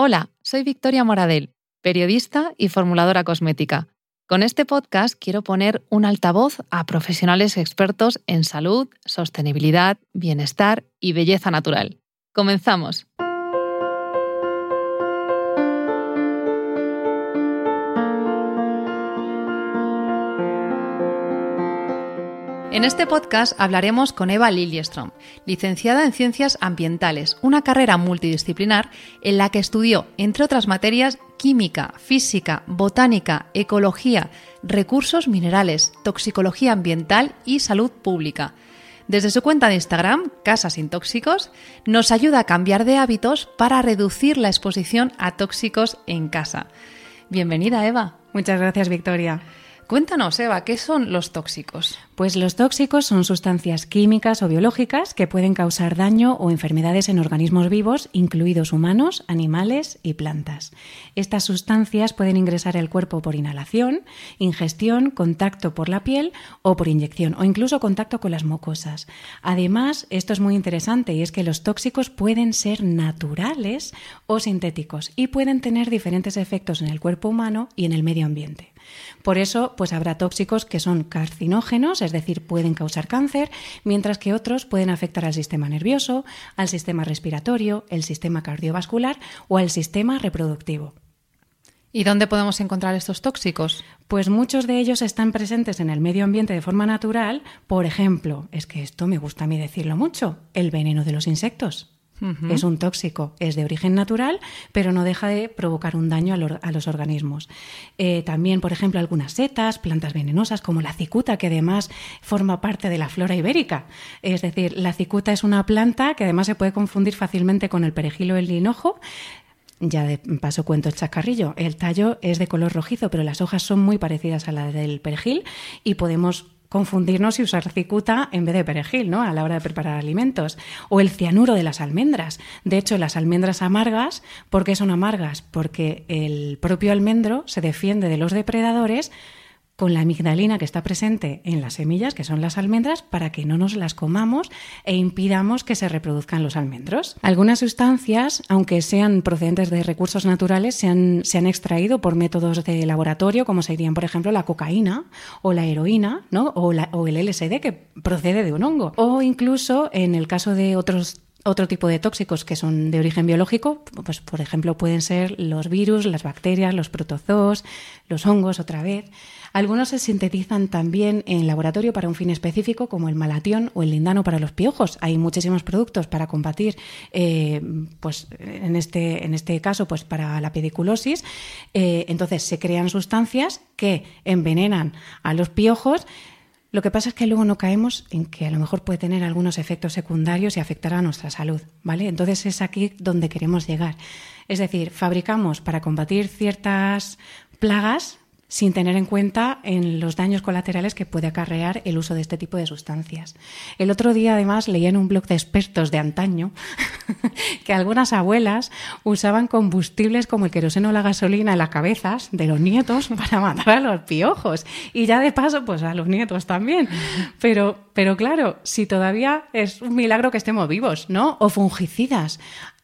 Hola, soy Victoria Moradel, periodista y formuladora cosmética. Con este podcast quiero poner un altavoz a profesionales expertos en salud, sostenibilidad, bienestar y belleza natural. Comenzamos. En este podcast hablaremos con Eva Liljeström, licenciada en Ciencias Ambientales, una carrera multidisciplinar en la que estudió, entre otras materias, química, física, botánica, ecología, recursos minerales, toxicología ambiental y salud pública. Desde su cuenta de Instagram, Casa Sin Tóxicos, nos ayuda a cambiar de hábitos para reducir la exposición a tóxicos en casa. Bienvenida, Eva. Muchas gracias, Victoria. Cuéntanos, Eva, ¿qué son los tóxicos? Pues los tóxicos son sustancias químicas o biológicas que pueden causar daño o enfermedades en organismos vivos, incluidos humanos, animales y plantas. Estas sustancias pueden ingresar al cuerpo por inhalación, ingestión, contacto por la piel o por inyección o incluso contacto con las mucosas. Además, esto es muy interesante y es que los tóxicos pueden ser naturales o sintéticos y pueden tener diferentes efectos en el cuerpo humano y en el medio ambiente. Por eso, pues habrá tóxicos que son carcinógenos, es decir, pueden causar cáncer, mientras que otros pueden afectar al sistema nervioso, al sistema respiratorio, el sistema cardiovascular o al sistema reproductivo. ¿Y dónde podemos encontrar estos tóxicos? Pues muchos de ellos están presentes en el medio ambiente de forma natural. Por ejemplo, es que esto me gusta a mí decirlo mucho, el veneno de los insectos. Es un tóxico, es de origen natural, pero no deja de provocar un daño a, los organismos. Eh, también, por ejemplo, algunas setas, plantas venenosas como la cicuta, que además forma parte de la flora ibérica. Es decir, la cicuta es una planta que además se puede confundir fácilmente con el perejil o el linojo. Ya de paso cuento el chascarrillo. El tallo es de color rojizo, pero las hojas son muy parecidas a las del perejil y podemos confundirnos y usar cicuta en vez de perejil, ¿no? A la hora de preparar alimentos. O el cianuro de las almendras. De hecho, las almendras amargas, ¿por qué son amargas? Porque el propio almendro se defiende de los depredadores con la amigdalina que está presente en las semillas, que son las almendras, para que no nos las comamos e impidamos que se reproduzcan los almendros. Algunas sustancias, aunque sean procedentes de recursos naturales, se han, se han extraído por métodos de laboratorio, como serían, por ejemplo, la cocaína o la heroína, ¿no? o, o el LSD, que procede de un hongo. O incluso, en el caso de otros otro tipo de tóxicos que son de origen biológico, pues por ejemplo pueden ser los virus, las bacterias, los protozoos, los hongos otra vez. Algunos se sintetizan también en laboratorio para un fin específico, como el malatión o el lindano para los piojos. Hay muchísimos productos para combatir, eh, pues en este, en este caso, pues para la pediculosis. Eh, entonces se crean sustancias que envenenan a los piojos lo que pasa es que luego no caemos en que a lo mejor puede tener algunos efectos secundarios y afectar a nuestra salud, ¿vale? Entonces es aquí donde queremos llegar. Es decir, fabricamos para combatir ciertas plagas sin tener en cuenta en los daños colaterales que puede acarrear el uso de este tipo de sustancias. El otro día, además, leía en un blog de expertos de antaño que algunas abuelas usaban combustibles como el queroseno o la gasolina en las cabezas de los nietos para matar a los piojos. Y ya de paso, pues a los nietos también. Pero, pero claro, si todavía es un milagro que estemos vivos, ¿no? O fungicidas.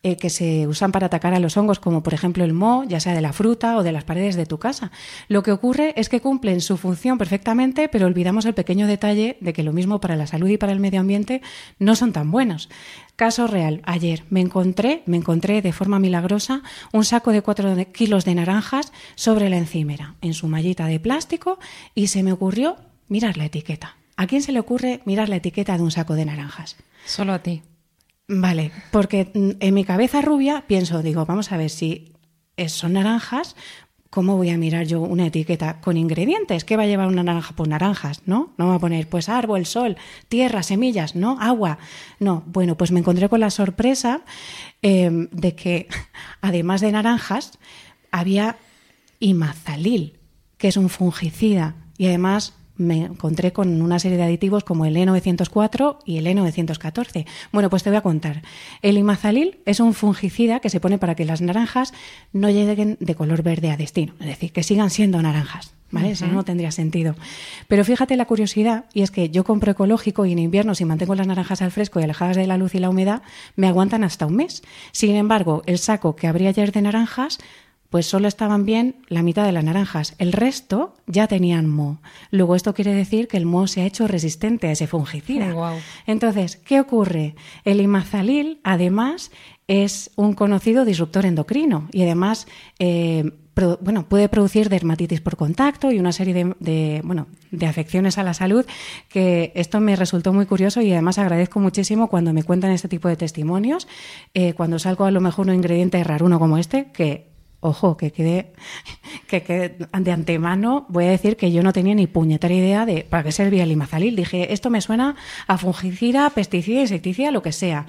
Eh, que se usan para atacar a los hongos, como por ejemplo el moho, ya sea de la fruta o de las paredes de tu casa. Lo que ocurre es que cumplen su función perfectamente, pero olvidamos el pequeño detalle de que lo mismo para la salud y para el medio ambiente no son tan buenos. Caso real, ayer me encontré, me encontré de forma milagrosa un saco de cuatro kilos de naranjas sobre la encimera, en su mallita de plástico, y se me ocurrió mirar la etiqueta. ¿A quién se le ocurre mirar la etiqueta de un saco de naranjas? Solo a ti. Vale, porque en mi cabeza rubia pienso, digo, vamos a ver si son naranjas, ¿cómo voy a mirar yo una etiqueta con ingredientes? ¿Qué va a llevar una naranja? Pues naranjas, ¿no? No va a poner, pues árbol, sol, tierra, semillas, ¿no? Agua. No, bueno, pues me encontré con la sorpresa em, de que, además de naranjas, había imazalil, que es un fungicida y además me encontré con una serie de aditivos como el E904 y el E914. Bueno, pues te voy a contar. El imazalil es un fungicida que se pone para que las naranjas no lleguen de color verde a destino, es decir, que sigan siendo naranjas. ¿Vale? Eso no tendría sentido. Pero fíjate la curiosidad, y es que yo compro ecológico y en invierno, si mantengo las naranjas al fresco y alejadas de la luz y la humedad, me aguantan hasta un mes. Sin embargo, el saco que abrí ayer de naranjas pues solo estaban bien la mitad de las naranjas. El resto ya tenían moho. Luego esto quiere decir que el moho se ha hecho resistente a ese fungicida. Entonces, ¿qué ocurre? El imazalil, además, es un conocido disruptor endocrino y además eh, bueno, puede producir dermatitis por contacto y una serie de, bueno, de afecciones a la salud que esto me resultó muy curioso y además agradezco muchísimo cuando me cuentan este tipo de testimonios, eh, cuando salgo a lo mejor un ingrediente raro uno como este, que Ojo, que quede, que de antemano, voy a decir que yo no tenía ni puñetera idea de para qué servía el imazalil. Dije, esto me suena a fungicida, pesticida, insecticida, lo que sea.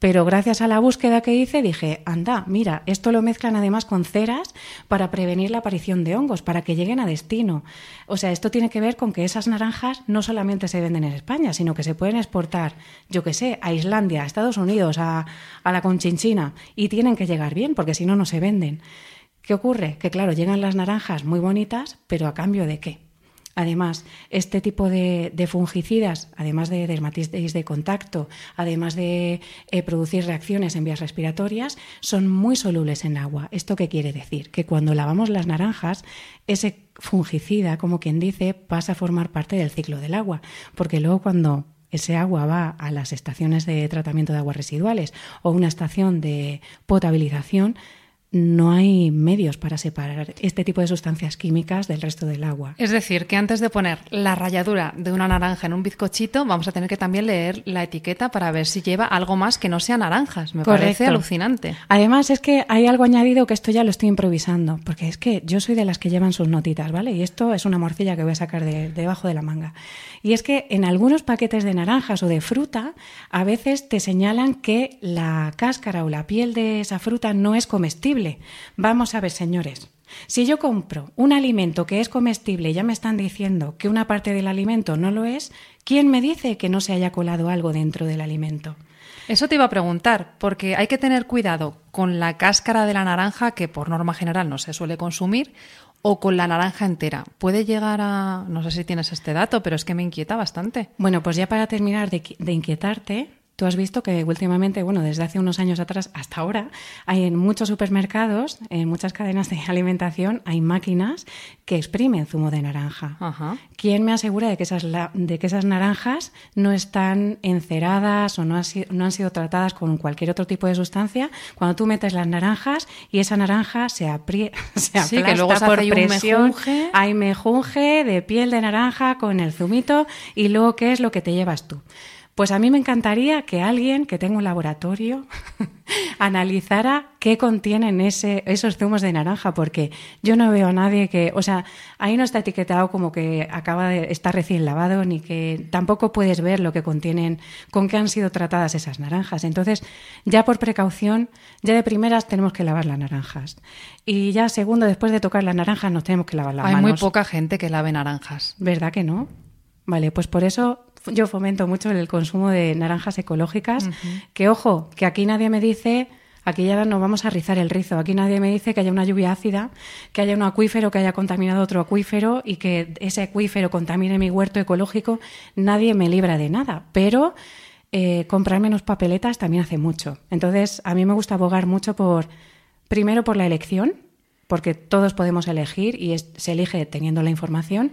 Pero gracias a la búsqueda que hice dije, anda, mira, esto lo mezclan además con ceras para prevenir la aparición de hongos, para que lleguen a destino. O sea, esto tiene que ver con que esas naranjas no solamente se venden en España, sino que se pueden exportar, yo qué sé, a Islandia, a Estados Unidos, a, a la Conchinchina, y tienen que llegar bien, porque si no, no se venden. ¿Qué ocurre? Que claro, llegan las naranjas muy bonitas, pero a cambio de qué? Además, este tipo de, fungicidas, además de dermatitis de contacto, además de eh, producir reacciones en vías respiratorias, son muy solubles en agua. ¿Esto qué quiere decir? Que cuando lavamos las naranjas, ese fungicida, como quien dice, pasa a formar parte del ciclo del agua, porque luego cuando ese agua va a las estaciones de tratamiento de aguas residuales o una estación de potabilización, no hay medios para separar este tipo de sustancias químicas del resto del agua. Es decir, que antes de poner la ralladura de una naranja en un bizcochito, vamos a tener que también leer la etiqueta para ver si lleva algo más que no sea naranjas. Me parece alucinante. Además, es que hay algo añadido que esto ya lo estoy improvisando, porque es que yo soy de las que llevan sus notitas, ¿vale? Y esto es una morcilla que voy a sacar de, debajo de la manga. Y es que en algunos paquetes de naranjas o de fruta, a veces te señalan que la cáscara o la piel de esa fruta no es comestible. Vamos a ver, señores. Si yo compro un alimento que es comestible y ya me están diciendo que una parte del alimento no lo es, ¿quién me dice que no se haya colado algo dentro del alimento? Eso te iba a preguntar, porque hay que tener cuidado con la cáscara de la naranja, que por norma general no se suele consumir, o con la naranja entera. ¿Puede llegar a... no sé si tienes este dato, pero es que me inquieta bastante. Bueno, pues ya para terminar de, de inquietarte, Tú has visto que últimamente, bueno, desde hace unos años atrás hasta ahora, hay en muchos supermercados, en muchas cadenas de alimentación, hay máquinas que exprimen zumo de naranja. ¿Quién me asegura de que, esas, de que esas naranjas no están enceradas o no, no han sido tratadas con cualquier otro tipo de sustancia? Cuando tú metes las naranjas y esa naranja se, aprieta, se aplasta que luego por presión, hay mejunje de piel de naranja con el zumito y luego, ¿qué es lo que te llevas tú? Pues a mí me encantaría que alguien que tenga un laboratorio analizara qué contienen ese, esos zumos de naranja, porque yo no veo a nadie que, o sea, ahí no está etiquetado como que acaba de estar recién lavado, ni que tampoco puedes ver lo que contienen, con qué han sido tratadas esas naranjas. Entonces, ya por precaución, ya de primeras tenemos que lavar las naranjas. Y ya segundo, después de tocar las naranjas, nos tenemos que lavar las Hay manos. Hay muy poca gente que lave naranjas. ¿Verdad que no? Vale, pues por eso yo fomento mucho el consumo de naranjas ecológicas, que ojo, que aquí nadie me dice, aquí ya no vamos a rizar el rizo, aquí nadie me dice que haya una lluvia ácida, que haya un acuífero que haya contaminado otro acuífero y que ese acuífero contamine mi huerto ecológico, nadie me libra de nada, pero eh, comprar menos papeletas también hace mucho. Entonces, a mí me gusta abogar mucho por, primero por la elección, porque todos podemos elegir y se elige teniendo la información,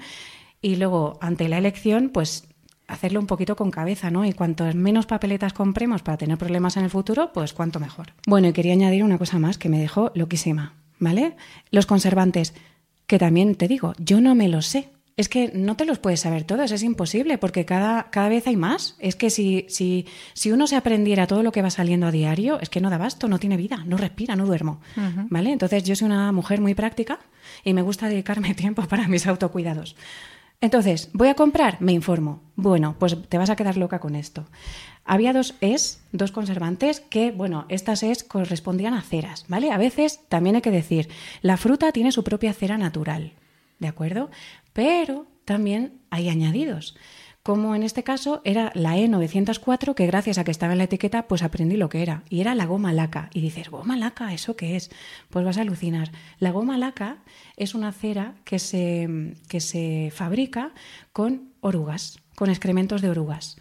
y luego, ante la elección, pues hacerlo un poquito con cabeza, ¿no? Y cuanto menos papeletas compremos para tener problemas en el futuro, pues cuanto mejor. Bueno, y quería añadir una cosa más que me dejó loquísima, ¿vale? Los conservantes, que también te digo, yo no me los sé. Es que no te los puedes saber todos, es imposible, porque cada, cada vez hay más. Es que si, si, si uno se aprendiera todo lo que va saliendo a diario, es que no da basto, no tiene vida, no respira, no duermo. ¿Vale? Entonces yo soy una mujer muy práctica y me gusta dedicarme tiempo para mis autocuidados. Entonces, ¿voy a comprar? Me informo. Bueno, pues te vas a quedar loca con esto. Había dos es, dos conservantes, que, bueno, estas es correspondían a ceras, ¿vale? A veces también hay que decir, la fruta tiene su propia cera natural, ¿de acuerdo? Pero también hay añadidos como en este caso era la E904, que gracias a que estaba en la etiqueta, pues aprendí lo que era. Y era la goma laca. Y dices, ¿goma laca? ¿Eso qué es? Pues vas a alucinar. La goma laca es una cera que se, que se fabrica con orugas, con excrementos de orugas.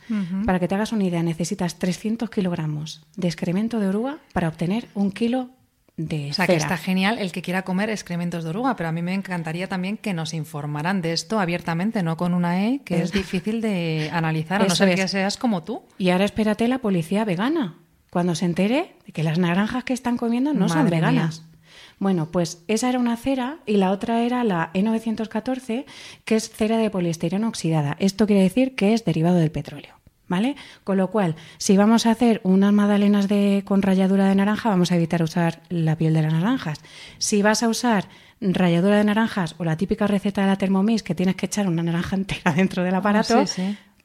Para que te hagas una idea, necesitas 300 kilogramos de excremento de oruga para obtener un kilo o sea, que está genial el que quiera comer excrementos de oruga, pero a mí me encantaría también que nos informaran de esto abiertamente, no con una E, que es, difícil de analizar, a no ser que seas como tú. Y ahora espérate la policía vegana, cuando se entere de que las naranjas que están comiendo no son veganas. Bueno, pues esa era una cera y la otra era la E914, que es cera de poliestireno oxidada. Esto quiere decir que es derivado del petróleo. ¿Vale? Con lo cual, si vamos a hacer unas magdalenas de, con ralladura de naranja, vamos a evitar usar la piel de las naranjas. Si vas a usar ralladura de naranjas o la típica receta de la Thermomix que tienes que echar una naranja entera dentro del aparato,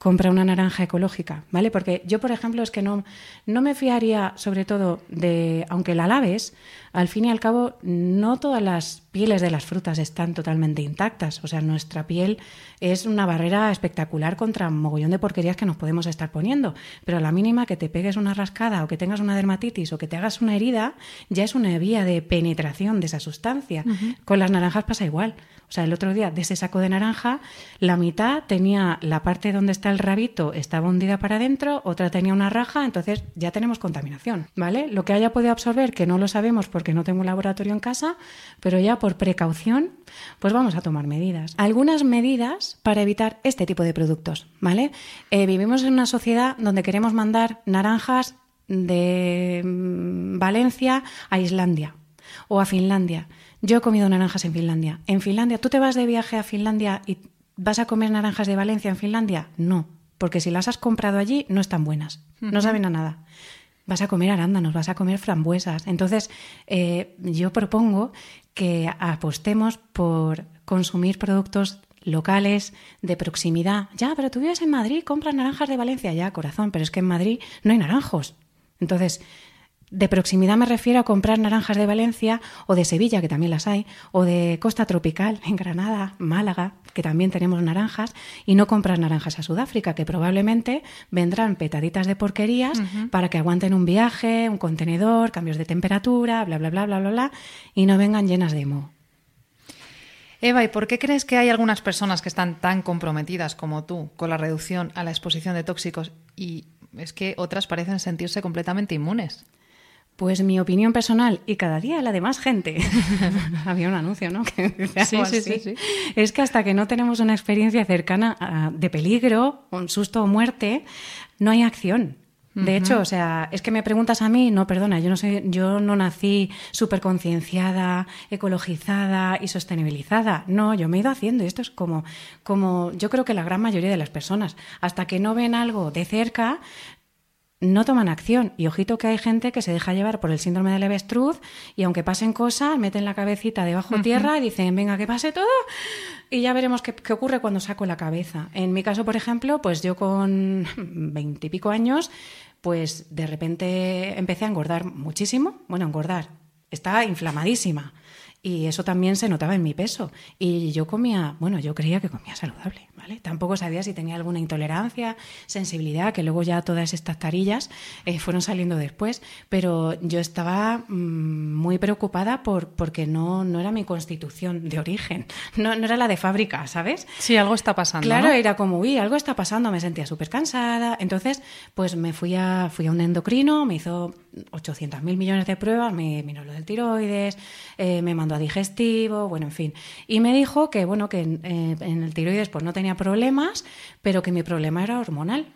compra una naranja ecológica, ¿vale? Porque yo, por ejemplo, es que no, no me fiaría, sobre todo, de, aunque la laves, al fin y al cabo, no todas las pieles de las frutas están totalmente intactas. O sea, nuestra piel es una barrera espectacular contra un mogollón de porquerías que nos podemos estar poniendo. Pero a la mínima que te pegues una rascada o que tengas una dermatitis o que te hagas una herida, ya es una vía de penetración de esa sustancia. Con las naranjas pasa igual. O sea, el otro día de ese saco de naranja, la mitad tenía la parte donde está el rabito, estaba hundida para adentro, otra tenía una raja, entonces ya tenemos contaminación, ¿vale? Lo que haya podido absorber, que no lo sabemos porque no tengo un laboratorio en casa, pero ya por precaución, pues vamos a tomar medidas. Algunas medidas para evitar este tipo de productos, ¿vale? Eh, vivimos en una sociedad donde queremos mandar naranjas de mm, Valencia a Islandia o a Finlandia. Yo he comido naranjas en Finlandia. En Finlandia, ¿tú te vas de viaje a Finlandia y vas a comer naranjas de Valencia en Finlandia? No, porque si las has comprado allí no están buenas, no saben a nada. Vas a comer arándanos, vas a comer frambuesas. Entonces, eh, yo propongo que apostemos por consumir productos locales, de proximidad. Ya, pero tú vives en Madrid, compras naranjas de Valencia, ya, corazón, pero es que en Madrid no hay naranjos. Entonces, de proximidad me refiero a comprar naranjas de Valencia o de Sevilla, que también las hay, o de Costa Tropical, en Granada, Málaga, que también tenemos naranjas, y no comprar naranjas a Sudáfrica, que probablemente vendrán petaditas de porquerías para que aguanten un viaje, un contenedor, cambios de temperatura, bla, bla, bla, bla, bla, bla, y no vengan llenas de moho. Eva, ¿y por qué crees que hay algunas personas que están tan comprometidas como tú con la reducción a la exposición de tóxicos y es que otras parecen sentirse completamente inmunes? Pues mi opinión personal y cada día la de más gente. Había un anuncio, ¿no? sí, sí, sí, Es que hasta que no tenemos una experiencia cercana de peligro, un susto o muerte, no hay acción. De hecho, o sea, es que me preguntas a mí, no, perdona, yo no sé, yo no nací súper concienciada, ecologizada y sostenibilizada. No, yo me he ido haciendo y esto es como, como, yo creo que la gran mayoría de las personas, hasta que no ven algo de cerca, no toman acción. Y ojito que hay gente que se deja llevar por el síndrome del avestruz y aunque pasen cosas, meten la cabecita debajo tierra y dicen, venga, que pase todo y ya veremos qué, ocurre cuando saco la cabeza. En mi caso, por ejemplo, pues yo con veintipico años, pues de repente empecé a engordar muchísimo. Bueno, engordar. Estaba inflamadísima. Y eso también se notaba en mi peso. Y yo comía, bueno, yo creía que comía saludable. Tampoco sabía si tenía alguna intolerancia, sensibilidad, que luego ya todas estas tarillas eh, fueron saliendo después, pero yo estaba mm, muy preocupada por, porque no, no era mi constitución de origen, no, no era la de fábrica, ¿sabes? Sí, algo está pasando. Claro, era como, uy, algo está pasando, me sentía súper cansada. Entonces, pues me fui a, fui a un endocrino, me hizo 800 mil millones de pruebas, me miró lo del tiroides, eh, me mandó a digestivo, bueno, en fin. Y me dijo que, bueno, que en, eh, en el tiroides pues no tenía problemas, pero que mi problema era hormonal.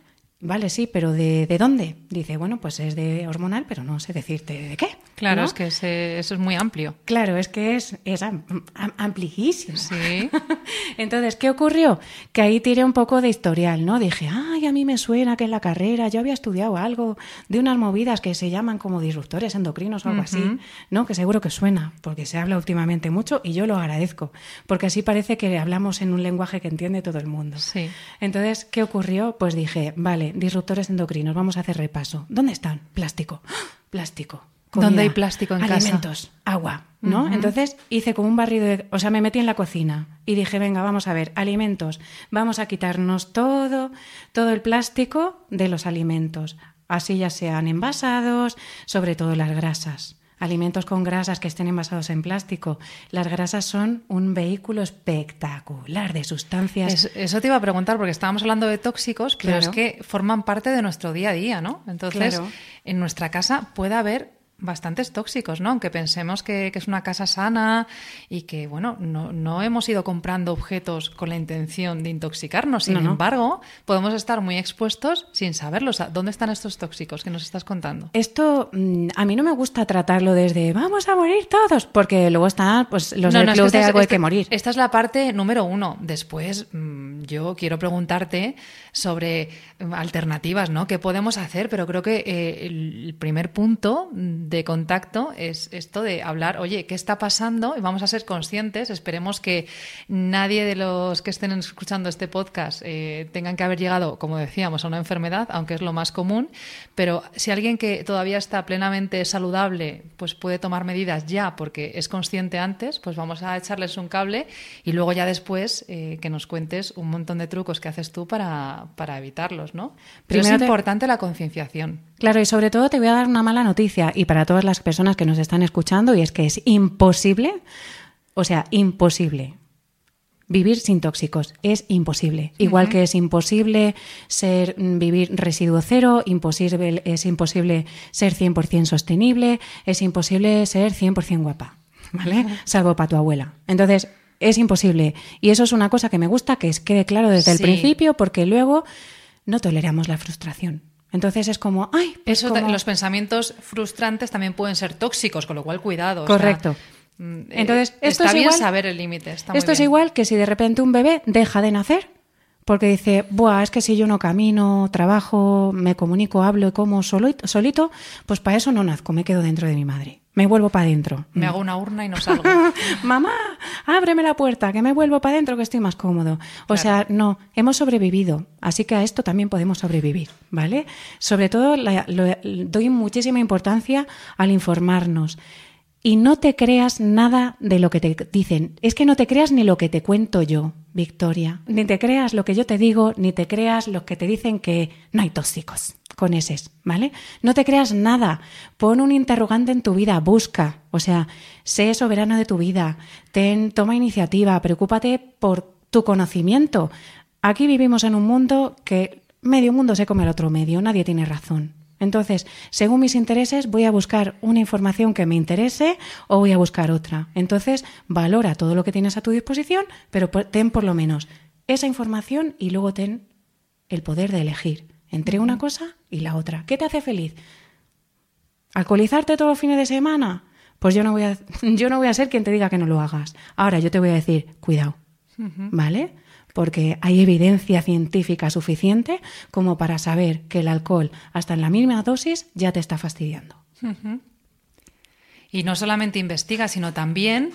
Vale, sí, pero ¿de, ¿de, dónde? Dice, bueno, pues es de hormonal, pero no sé decirte de qué. Claro, es que eso es muy amplio. Claro, es que es, es amplísimo. Sí. Entonces, ¿qué ocurrió? Que ahí tiré un poco de historial, ¿no? Dije, ay, a mí me suena que en la carrera yo había estudiado algo de unas movidas que se llaman como disruptores endocrinos o algo así, ¿no? Que seguro que suena, porque se habla últimamente mucho y yo lo agradezco, porque así parece que hablamos en un lenguaje que entiende todo el mundo. Sí. Entonces, ¿qué ocurrió? Pues dije, vale, disruptores endocrinos, vamos a hacer repaso. ¿Dónde están? Plástico. ¡Ah! Plástico. comida, hay plástico en alimentos, agua, ¿no? Entonces hice como un barrido, de, o sea, me metí en la cocina y dije, venga, vamos a ver, alimentos, vamos a quitarnos todo, todo el plástico de los alimentos, así ya sean envasados, sobre todo las grasas. Alimentos con grasas que estén envasados en plástico. Las grasas son un vehículo espectacular de sustancias. eso te iba a preguntar, porque estábamos hablando de tóxicos, pero es que forman parte de nuestro día a día, ¿no? Entonces, en nuestra casa puede haber bastantes tóxicos, ¿no? Aunque pensemos que, es una casa sana y que, bueno, no, hemos ido comprando objetos con la intención de intoxicarnos. Sin embargo, podemos estar muy expuestos sin saberlo. ¿Dónde están estos tóxicos que nos estás contando? Esto mm, a mí no me gusta tratarlo desde vamos a morir todos, porque luego están pues, los del club de algo hay que morir. Esta es la parte número uno. Después, mm, yo quiero preguntarte sobre mm, alternativas, ¿no? ¿Qué podemos hacer? Pero creo que eh, el primer punto de contacto es esto de hablar, oye, ¿qué está pasando? Y vamos a ser conscientes. Esperemos que nadie de los que estén escuchando este podcast eh, tengan que haber llegado, como decíamos, a una enfermedad, aunque es lo más común. Pero si alguien que todavía está plenamente saludable, pues puede tomar medidas ya porque es consciente antes, pues vamos a echarles un cable y luego ya después eh, que nos cuentes un montón de trucos que haces tú para, para evitarlos, ¿no? Pero es importante la concienciación. Claro, y sobre todo te voy a dar una mala noticia y para todas las personas que nos están escuchando y es que es imposible, o sea, imposible vivir sin tóxicos. Es imposible. Igual que es imposible ser vivir residuo cero, imposible, es imposible ser 100% sostenible, es imposible ser 100% guapa, ¿vale? Salvo para tu abuela. Entonces, es imposible. Y eso es una cosa que me gusta que quede claro desde el principio porque luego no toleramos la frustración. Entonces es como, ay, pues Eso, los pensamientos frustrantes también pueden ser tóxicos, con lo cual cuidado. Correcto. Mm, eh, Entonces, esto está es bien saber el límite. Esto es igual que si de repente un bebé deja de nacer porque dice, Buah, es que si yo no camino, trabajo, me comunico, hablo y como solito, solito, pues para eso no nazco, me quedo dentro de mi madre. Me vuelvo para adentro. Me hago una urna y no salgo. Mamá, ábreme la puerta, que me vuelvo para adentro, que estoy más cómodo. O sea, no, hemos sobrevivido, así que a esto también podemos sobrevivir, ¿vale? Sobre todo doy muchísima importancia al informarnos. Y no te creas nada de lo que te dicen. Es que no te creas ni lo que te cuento yo, Victoria. Ni te creas lo que yo te digo, ni te creas lo que te dicen que no hay tóxicos con eses, ¿vale? No te creas nada. Pon un interrogante en tu vida, busca. O sea, sé soberano de tu vida. Ten, toma iniciativa, preocúpate por tu conocimiento. Aquí vivimos en un mundo que medio mundo se come al otro medio, nadie tiene razón. Entonces, según mis intereses, voy a buscar una información que me interese o voy a buscar otra. Entonces, valora todo lo que tienes a tu disposición, pero ten por lo menos esa información y luego ten el poder de elegir entre una cosa y la otra. ¿Qué te hace feliz? ¿Alcoholizarte todos los fines de semana? Pues yo no voy a, yo no voy a ser quien te diga que no lo hagas. Ahora yo te voy a decir, cuidado, ¿vale? porque hay evidencia científica suficiente como para saber que el alcohol, hasta en la mínima dosis, ya te está fastidiando. Y no solamente investiga, sino también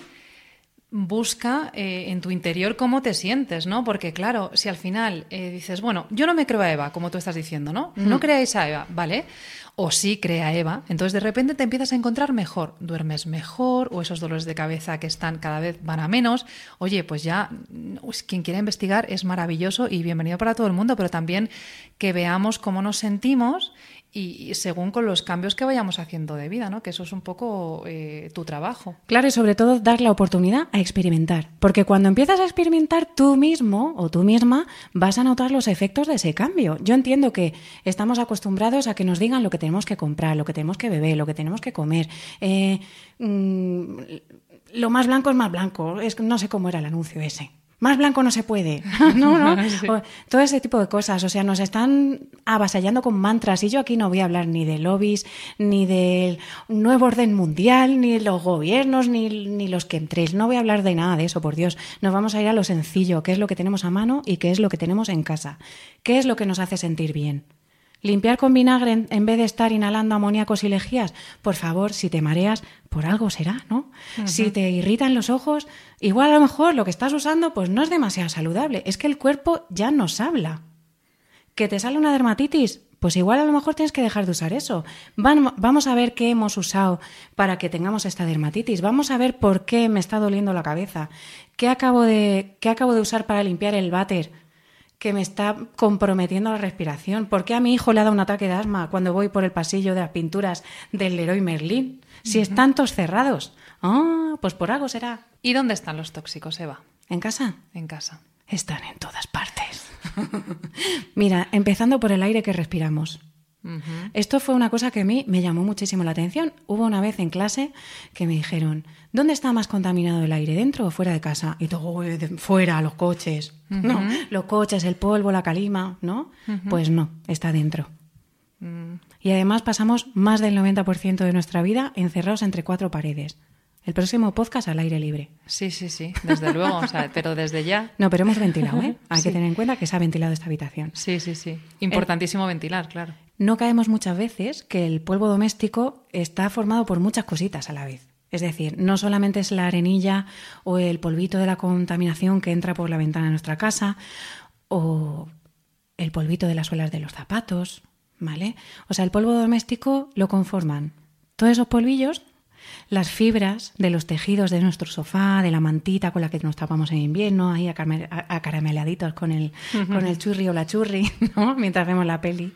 busca eh, en tu interior cómo te sientes, ¿no? Porque claro, si al final eh, dices, bueno, yo no me creo a Eva, como tú estás diciendo, ¿no? No creáis a Eva, ¿vale? O sí crea Eva. Entonces de repente te empiezas a encontrar mejor, duermes mejor o esos dolores de cabeza que están cada vez van a menos. Oye, pues ya pues, quien quiera investigar es maravilloso y bienvenido para todo el mundo, pero también que veamos cómo nos sentimos y según con los cambios que vayamos haciendo de vida, ¿no? Que eso es un poco eh, tu trabajo. Claro, y sobre todo dar la oportunidad a experimentar. Porque cuando empiezas a experimentar tú mismo o tú misma, vas a notar los efectos de ese cambio. Yo entiendo que estamos acostumbrados a que nos digan lo que tenemos que comprar, lo que tenemos que beber, lo que tenemos que comer. Eh, mm, lo más blanco es más blanco. Es, no sé cómo era el anuncio ese más blanco no se puede. no, no. Todo ese tipo de cosas. O sea, nos están avasallando con mantras. Y yo aquí no voy a hablar ni de lobbies, ni del nuevo orden mundial, ni los gobiernos, ni, ni los que entréis. No voy a hablar de nada de eso, por Dios. Nos vamos a ir a lo sencillo, qué es lo que tenemos a mano y qué es lo que tenemos en casa. ¿Qué es lo que nos hace sentir bien? Limpiar con vinagre en, vez de estar inhalando amoníacos y lejías, por favor, si te mareas, por algo será, ¿no? Si te irritan los ojos, igual a lo mejor lo que estás usando pues no es demasiado saludable, es que el cuerpo ya nos habla. Que te sale una dermatitis, pues igual a lo mejor tienes que dejar de usar eso. vamos a ver qué hemos usado para que tengamos esta dermatitis. Vamos a ver por qué me está doliendo la cabeza. ¿Qué acabo de, qué acabo de usar para limpiar el váter? Que me está comprometiendo la respiración. ¿Por qué a mi hijo le ha dado un ataque de asma cuando voy por el pasillo de las pinturas del Leroy Merlin? Si están todos cerrados. Ah, pues por algo será. ¿Y dónde están los tóxicos, Eva? ¿En casa? En casa. Están en todas partes. Mira, empezando por el aire que respiramos. Esto fue una cosa que a mí me llamó muchísimo la atención. Hubo una vez en clase que me dijeron, ¿dónde está más contaminado el aire, dentro o fuera de casa? Y todo, fuera, los coches. No, los coches, el polvo, la calima, ¿no? Pues no, está dentro. Mm. Y además pasamos más del 90% de nuestra vida encerrados entre cuatro paredes. El próximo podcast al aire libre. Sí, sí, sí, desde luego, pero desde ya. No, pero hemos ventilado, ¿eh? Hay que tener en cuenta que se ha ventilado esta habitación. Sí, sí, sí. Importantísimo ventilar, claro. No caemos muchas veces que el polvo doméstico está formado por muchas cositas a la vez. Es decir, no solamente es la arenilla o el polvito de la contaminación que entra por la ventana de nuestra casa o el polvito de las suelas de los zapatos, ¿vale? O sea, el polvo doméstico lo conforman todos esos polvillos las fibras de los tejidos de nuestro sofá, de la mantita con la que nos tapamos en invierno, ahí acarameladitos con el, con el churri o la churri, ¿no? mientras vemos la peli.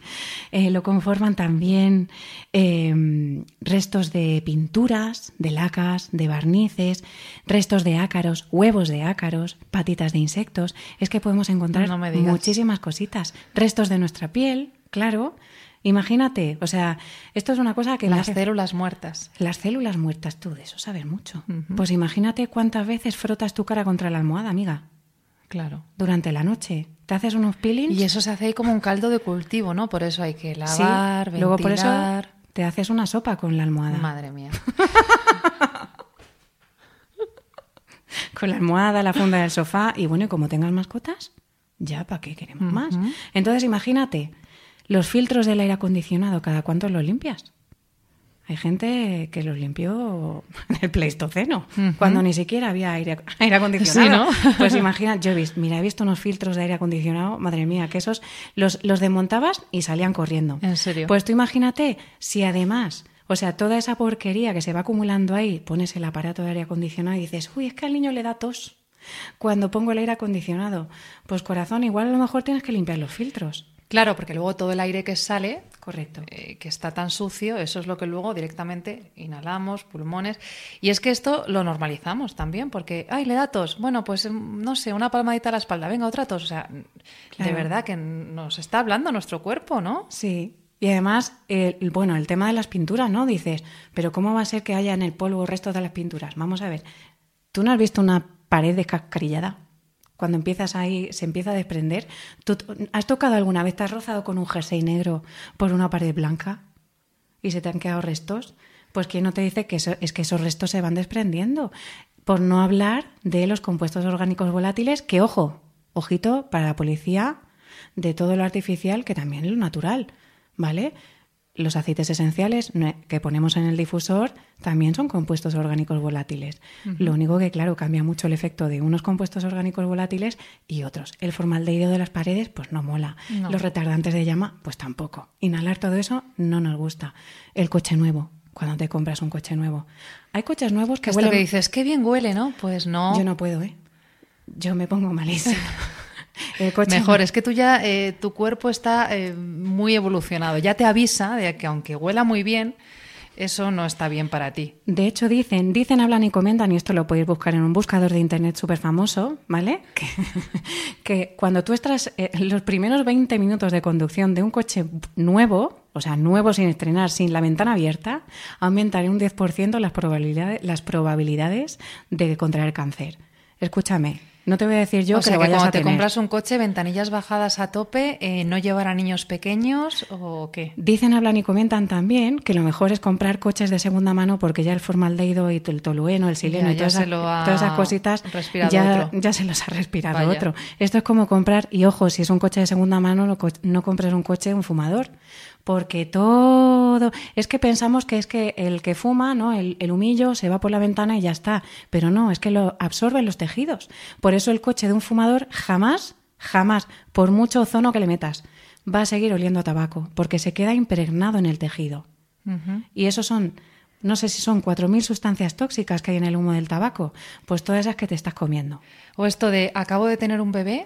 Eh, lo conforman también em, restos de pinturas, de lacas, de barnices, restos de ácaros, huevos de ácaros, patitas de insectos. Es que podemos encontrar muchísimas cositas. Restos de nuestra piel, claro Imagínate, o sea, esto es una cosa que... Las células muertas. Las células muertas, tú de eso sabes mucho. Pues imagínate cuántas veces frotas tu cara contra la almohada, amiga. Claro. Durante la noche. Te haces unos peelings. Y eso se hace ahí como un caldo de cultivo, ¿no? Por eso hay que lavar, sí. Luego por eso te haces una sopa con la almohada. Madre mía. con la almohada, la funda del sofá. Y bueno, y como tengas mascotas, ya, ¿para qué queremos más? Entonces imagínate los filtros del aire acondicionado, ¿cada cuánto los limpias? Hay gente que los limpió en el Pleistoceno, cuando ni siquiera había aire, acondicionado. Pues imagina, yo he visto, mira, he visto unos filtros de aire acondicionado, madre mía, que esos los, los desmontabas y salían corriendo. ¿En serio? Pues tú imagínate, si además, o sea, toda esa porquería que se va acumulando ahí, pones el aparato de aire acondicionado y dices, uy, es que al niño le da tos cuando pongo el aire acondicionado. Pues corazón, igual a lo mejor tienes que limpiar los filtros. Claro, porque luego todo el aire que sale, correcto, eh, que está tan sucio, eso es lo que luego directamente inhalamos, pulmones. Y es que esto lo normalizamos también, porque, ay, le da tos. Bueno, pues mm, no sé, una palmadita a la espalda, venga, otra tos. O sea, de verdad que nos está hablando nuestro cuerpo, ¿no? Sí. Y además, el, bueno, el tema de las pinturas, ¿no? Dices, pero ¿cómo va a ser que haya en el polvo restos de las pinturas? Vamos a ver. ¿Tú no has visto una pared descascarillada? Cuando empiezas ahí, se empieza a desprender. ¿Tú has tocado alguna vez, te has rozado con un jersey negro por una pared blanca y se te han quedado restos? Pues ¿quién no te dice que es que esos restos se van desprendiendo? Por no hablar de los compuestos orgánicos volátiles, que ojo, ojito para la policía de todo lo artificial que también lo natural, ¿vale? Los aceites esenciales que ponemos en el difusor también son compuestos orgánicos volátiles. Lo único que, claro, cambia mucho el efecto de unos compuestos orgánicos volátiles y otros. El formaldehído de las paredes, pues no mola. Los retardantes de llama, pues tampoco. Inhalar todo eso no nos gusta. El coche nuevo, cuando te compras un coche nuevo. Hay coches nuevos que Esto que dices, qué bien huele, ¿no? Pues no. Yo no puedo, ¿eh? Yo me pongo malísimo. Mejor, es que tú ya, eh, tu cuerpo está eh, muy evolucionado, ya te avisa de que aunque huela muy bien, eso no está bien para ti. De hecho, dicen, dicen, hablan y comentan, y esto lo podéis buscar en un buscador de internet súper famoso, ¿vale? Que, cuando tú estás eh, los primeros 20 minutos de conducción de un coche nuevo, o sea, nuevo sin estrenar, sin la ventana abierta, aumentaré un 10% las probabilidades, las probabilidades de contraer cáncer. Escúchame, no te voy a decir yo o que, sea, que cuando te compras un coche, ventanillas bajadas a tope, eh, no llevar a niños pequeños o qué. Dicen, hablan y comentan también que lo mejor es comprar coches de segunda mano porque ya el formaldehído y el tolueno, el sileno y todas, esas cositas ya, ya, se los ha respirado otro. Esto es como comprar, y ojo, si es un coche de segunda mano, no, no compres un coche un fumador porque todo es que pensamos que es que el que fuma, ¿no? El, humillo se va por la ventana y ya está, pero no, es que lo absorben los tejidos. Por eso el coche de un fumador jamás, jamás, por mucho ozono que le metas, va a seguir oliendo a tabaco, porque se queda impregnado en el tejido. Y eso son, no sé si son 4.000 sustancias tóxicas que hay en el humo del tabaco, pues todas esas que te estás comiendo. O esto de, acabo de tener un bebé,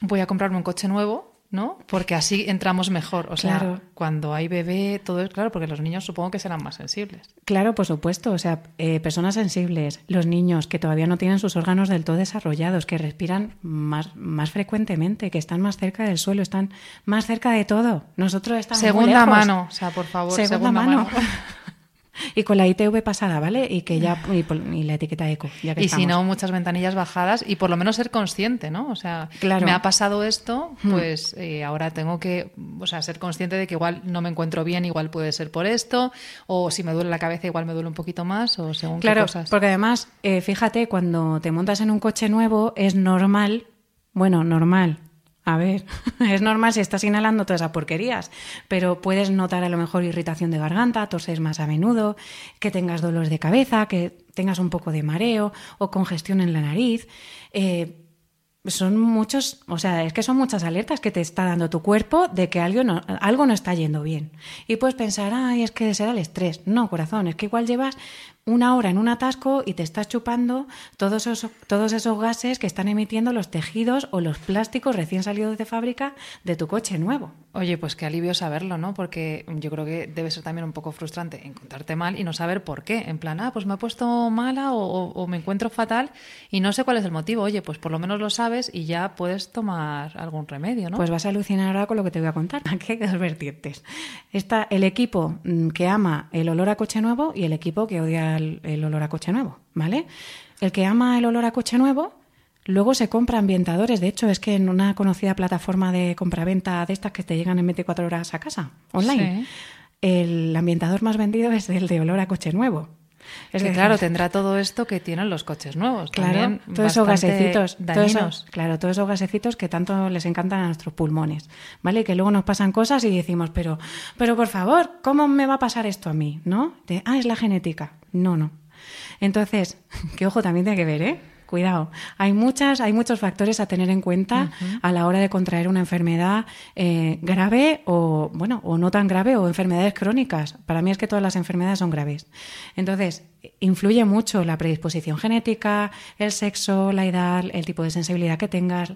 voy a comprarme un coche nuevo ¿no? Porque así entramos mejor. O sea, cuando hay bebé, todo es claro, porque los niños supongo que serán más sensibles. Claro, por supuesto. O sea, eh, personas sensibles, los niños que todavía no tienen sus órganos del todo desarrollados, que respiran más, más frecuentemente, que están más cerca del suelo, están más cerca de todo. Nosotros estamos Segunda mano, o sea, por favor, segunda, mano. Y con la ITV pasada, ¿vale? Y que ya y, la etiqueta eco. Ya y si no, muchas ventanillas bajadas y por lo menos ser consciente, ¿no? O sea, claro. me ha pasado esto, hmm. pues eh, ahora tengo que, o sea, ser consciente de que igual no me encuentro bien, igual puede ser por esto, o si me duele la cabeza, igual me duele un poquito más, o según claro, qué cosas. Porque además, eh, fíjate, cuando te montas en un coche nuevo, es normal, bueno, normal, a ver, es normal si estás inhalando todas esas porquerías, pero puedes notar a lo mejor irritación de garganta, toses más a menudo, que tengas dolores de cabeza, que tengas un poco de mareo o congestión en la nariz. Eh, son muchos, o sea, es que son muchas alertas que te está dando tu cuerpo de que algo no, algo no está yendo bien. Y puedes pensar, ay, es que será el estrés. No, corazón, es que igual llevas una hora en un atasco y te estás chupando todos esos, todos esos gases que están emitiendo los tejidos o los plásticos recién salidos de fábrica de tu coche nuevo. Oye, pues qué alivio saberlo, ¿no? Porque yo creo que debe ser también un poco frustrante encontrarte mal y no saber por qué. En plan, ah, pues me he puesto mala o, me encuentro fatal y no sé cuál es el motivo. Oye, pues por lo menos lo sabes y ya puedes tomar algún remedio, ¿no? Pues vas a alucinar ahora con lo que te voy a contar. Aquí hay dos vertientes. Está el equipo mm, que ama el olor a coche nuevo y el equipo que odia el, olor a coche nuevo, ¿vale? El que ama el olor a coche nuevo Luego se compra ambientadores. De hecho, es que en una conocida plataforma de compraventa de estas que te llegan en 24 horas a casa, online, el ambientador más vendido es el de olor a coche nuevo. Es que, claro, tendrá todo esto que tienen los coches nuevos. Claro, todos esos gasecitos, todos claro, todos esos gasecitos que tanto les encantan a nuestros pulmones, ¿vale? Que luego nos pasan cosas y decimos, pero, pero por favor, ¿cómo me va a pasar esto a mí? ¿No? ah, es la genética. No, no. Entonces, que ojo también tiene que ver, ¿eh? Cuidado. Hay muchas, hay muchos factores a tener en cuenta a la hora de contraer una enfermedad eh, grave o bueno, o no tan grave o enfermedades crónicas. Para mí es que todas las enfermedades son graves. Entonces, influye mucho la predisposición genética, el sexo, la edad, el tipo de sensibilidad que tengas,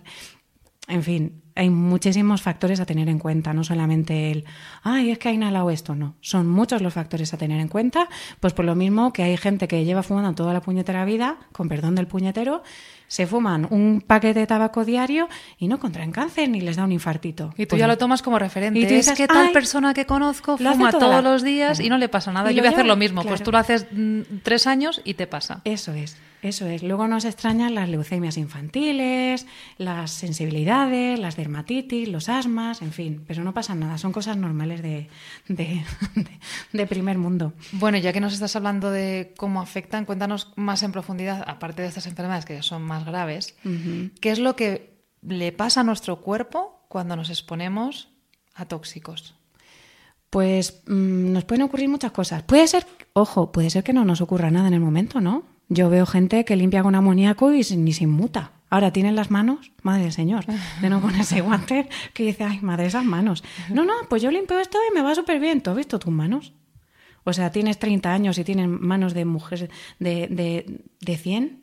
en fin, hay muchísimos factores a tener en cuenta, no solamente el, ay, es que ha inhalado esto, no. Son muchos los factores a tener en cuenta, pues por lo mismo que hay gente que lleva fumando toda la puñetera vida, con perdón del puñetero, se fuman un paquete de tabaco diario y no contraen cáncer ni les da un infartito. Y tú pues ya lo tomas como referente. Y tú dices, es que tal persona que conozco fuma todos los días y no le pasa nada. Yo voy a hacer lo mismo. Pues tú lo haces mm, tres años y te pasa. Eso es. Eso es. Luego nos extrañan las leucemias infantiles, las sensibilidades, las dermatitis, los asmas, en fin. Pero no pasa nada. Son cosas normales de, de, primer mundo. Bueno, ya que nos estás hablando de cómo afectan, cuéntanos más en profundidad, aparte de estas enfermedades que son más graves, ¿qué es lo que le pasa a nuestro cuerpo cuando nos exponemos a tóxicos? Pues mm, nos pueden ocurrir muchas cosas. Puede ser, ojo, puede ser que no nos ocurra nada en el momento, ¿no? Yo veo gente que limpia con amoníaco y ni se inmuta. Ahora tienen las manos, madre del señor, de no ponerse guantes, que dice, ay, madre, esas manos. No, no, pues yo limpio esto y me va súper bien. ¿Tú has visto tus manos? O sea, tienes 30 años y tienes manos de mujer de, de, de 100.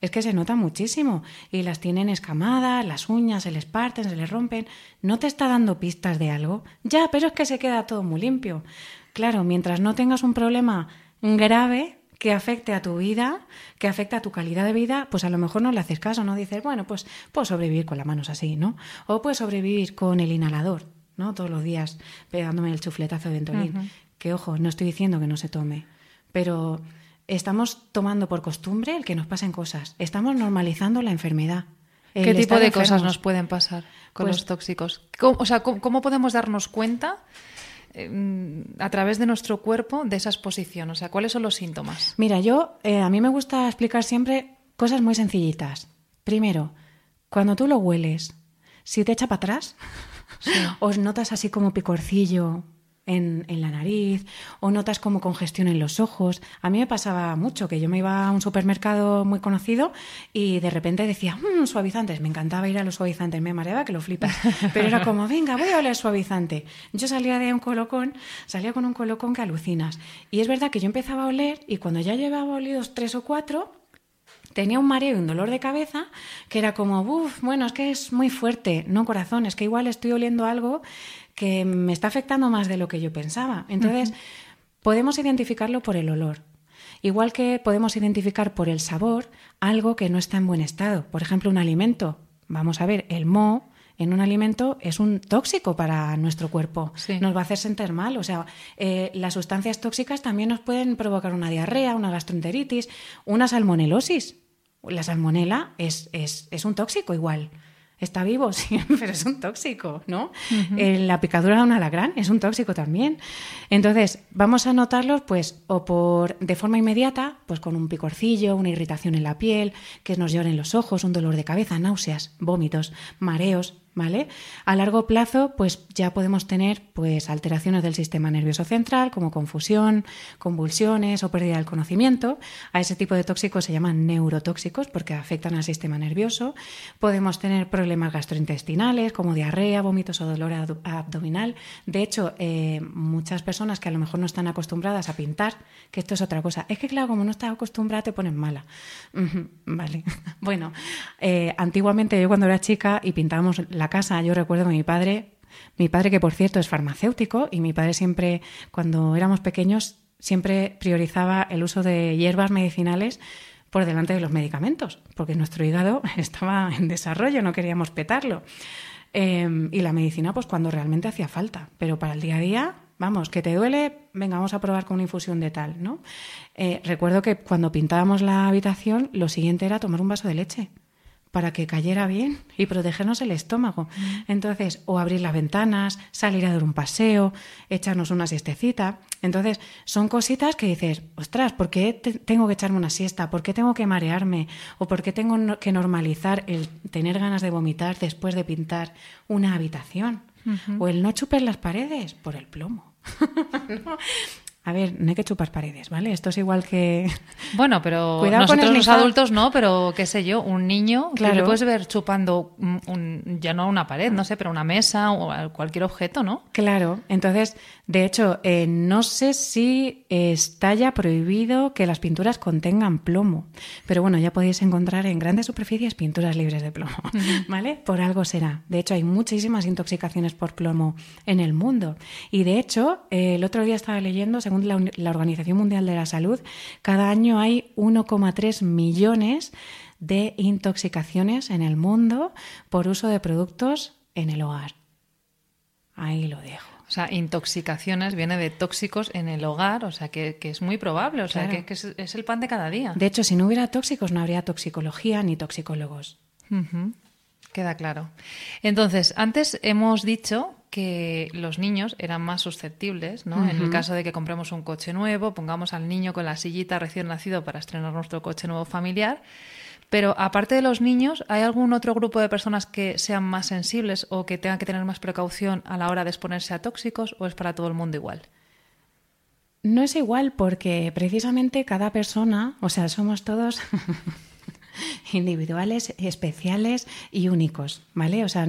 Es que se nota muchísimo. Y las tienen escamadas, las uñas se les parten, se les rompen. ¿No te está dando pistas de algo? Ya, pero es que se queda todo muy limpio. Claro, mientras no tengas un problema grave, que afecte a tu vida, que afecte a tu calidad de vida, pues a lo mejor no le haces caso, no dices, bueno, pues puedo sobrevivir con las manos así, ¿no? O puedo sobrevivir con el inhalador, ¿no? Todos los días pegándome el chufletazo de ventolín. Que ojo, no estoy diciendo que no se tome, pero estamos tomando por costumbre el que nos pasen cosas. Estamos normalizando la enfermedad. ¿Qué tipo de cosas nos pueden pasar con pues los tóxicos? o sea, ¿cómo, podemos darnos cuenta Em, a través de nuestro cuerpo de esa exposición? O sea, ¿cuáles son los síntomas? Mira, yo eh, a mí me gusta explicar siempre cosas muy sencillitas. Primero, cuando tú lo hueles, si te echa para atrás, os notas así como picorcillo, en, la nariz o notas como congestión en los ojos. A mí me pasaba mucho que yo me iba a un supermercado muy conocido y de repente decía, mmm, suavizantes. Me encantaba ir a los suavizantes, me mareaba que lo flipas. Pero era como, venga, voy a oler suavizante. Yo salía de un colocón, salía con un colocón que alucinas. Y es verdad que yo empezaba a oler y cuando ya llevaba olidos tres o cuatro, tenía un mareo y un dolor de cabeza que era como, uff, bueno, es que es muy fuerte, no corazón, es que igual estoy oliendo algo que me está afectando más de lo que yo pensaba. Entonces, podemos identificarlo por el olor. Igual que podemos identificar por el sabor algo que no está en buen estado. Por ejemplo, un alimento. Vamos a ver, el moho en un alimento es un tóxico para nuestro cuerpo. Nos va a hacer sentir mal. O sea, eh, las sustancias tóxicas también nos pueden provocar una diarrea, una gastroenteritis, una salmonelosis. La salmonela es, es, es un tóxico igual está vivo, sí, pero es un tóxico, ¿no? Eh, la picadura de un alacrán es un tóxico también. Entonces, vamos a notarlos, pues, o por de forma inmediata, pues con un picorcillo, una irritación en la piel, que nos lloren los ojos, un dolor de cabeza, náuseas, vómitos, mareos, ¿vale? A largo plazo, pues ya podemos tener pues alteraciones del sistema nervioso central, como confusión, convulsiones o pérdida del conocimiento. A ese tipo de tóxicos se llaman neurotóxicos porque afectan al sistema nervioso. Podemos tener problemas gastrointestinales, como diarrea, vómitos o dolor abdominal. De hecho, eh, muchas personas que a lo mejor no están acostumbradas a pintar, que esto es otra cosa, es que claro, como no estás acostumbrada te ponen mala. vale. bueno, eh, antiguamente yo cuando era chica y pintábamos la casa, yo recuerdo que mi padre, mi padre que por cierto es farmacéutico y mi padre siempre, cuando éramos pequeños, siempre priorizaba el uso de hierbas medicinales por delante de los medicamentos, porque nuestro hígado estaba en desarrollo, no queríamos petarlo. Em, y la medicina, pues cuando realmente hacía falta, pero para el día a día, vamos, que te duele, venga, vamos a probar con una infusión de tal, ¿no? Eh, recuerdo que cuando pintábamos la habitación, lo siguiente era tomar un vaso de leche para que cayera bien y protegernos el estómago. Mm. Entonces, o abrir las ventanas, salir a dar un paseo, echarnos una siestecita. Entonces, son cositas que dices, ostras, ¿por qué tengo que echarme una siesta? ¿Por qué tengo que marearme? ¿O por qué tengo que normalizar el tener ganas de vomitar después de pintar una habitación? O el no chupar las paredes por el plomo. A ver, no hay que chupar paredes, ¿vale? Esto es igual que. Bueno, pero Cuidado nosotros los adultos no, pero qué sé yo, un niño claro. le puedes ver chupando un, ya no una pared, no sé, pero una mesa o cualquier objeto, ¿no? Claro. Entonces, de hecho, eh, no sé si está ya prohibido que las pinturas contengan plomo, pero bueno, ya podéis encontrar en grandes superficies pinturas libres de plomo, ¿vale? Por algo será. De hecho, hay muchísimas intoxicaciones por plomo en el mundo. Y de hecho, eh, el otro día estaba leyendo, según la, Organización Mundial de la Salud, cada año hay 1,3 millones de intoxicaciones en el mundo por uso de productos en el hogar. Ahí lo dejo. O sea, intoxicaciones viene de tóxicos en el hogar, o sea, que, es muy probable, o sea, que, es, el pan de cada día. De hecho, si no hubiera tóxicos, no habría toxicología ni toxicólogos. Queda claro. Entonces, antes hemos dicho que los niños eran más susceptibles, ¿no? En el caso de que compremos un coche nuevo, pongamos al niño con la sillita recién nacido para estrenar nuestro coche nuevo familiar. Pero aparte de los niños, ¿hay algún otro grupo de personas que sean más sensibles o que tengan que tener más precaución a la hora de exponerse a tóxicos o es para todo el mundo igual? No es igual porque precisamente cada persona, o sea, somos todos individuales, especiales y únicos, ¿vale? O sea,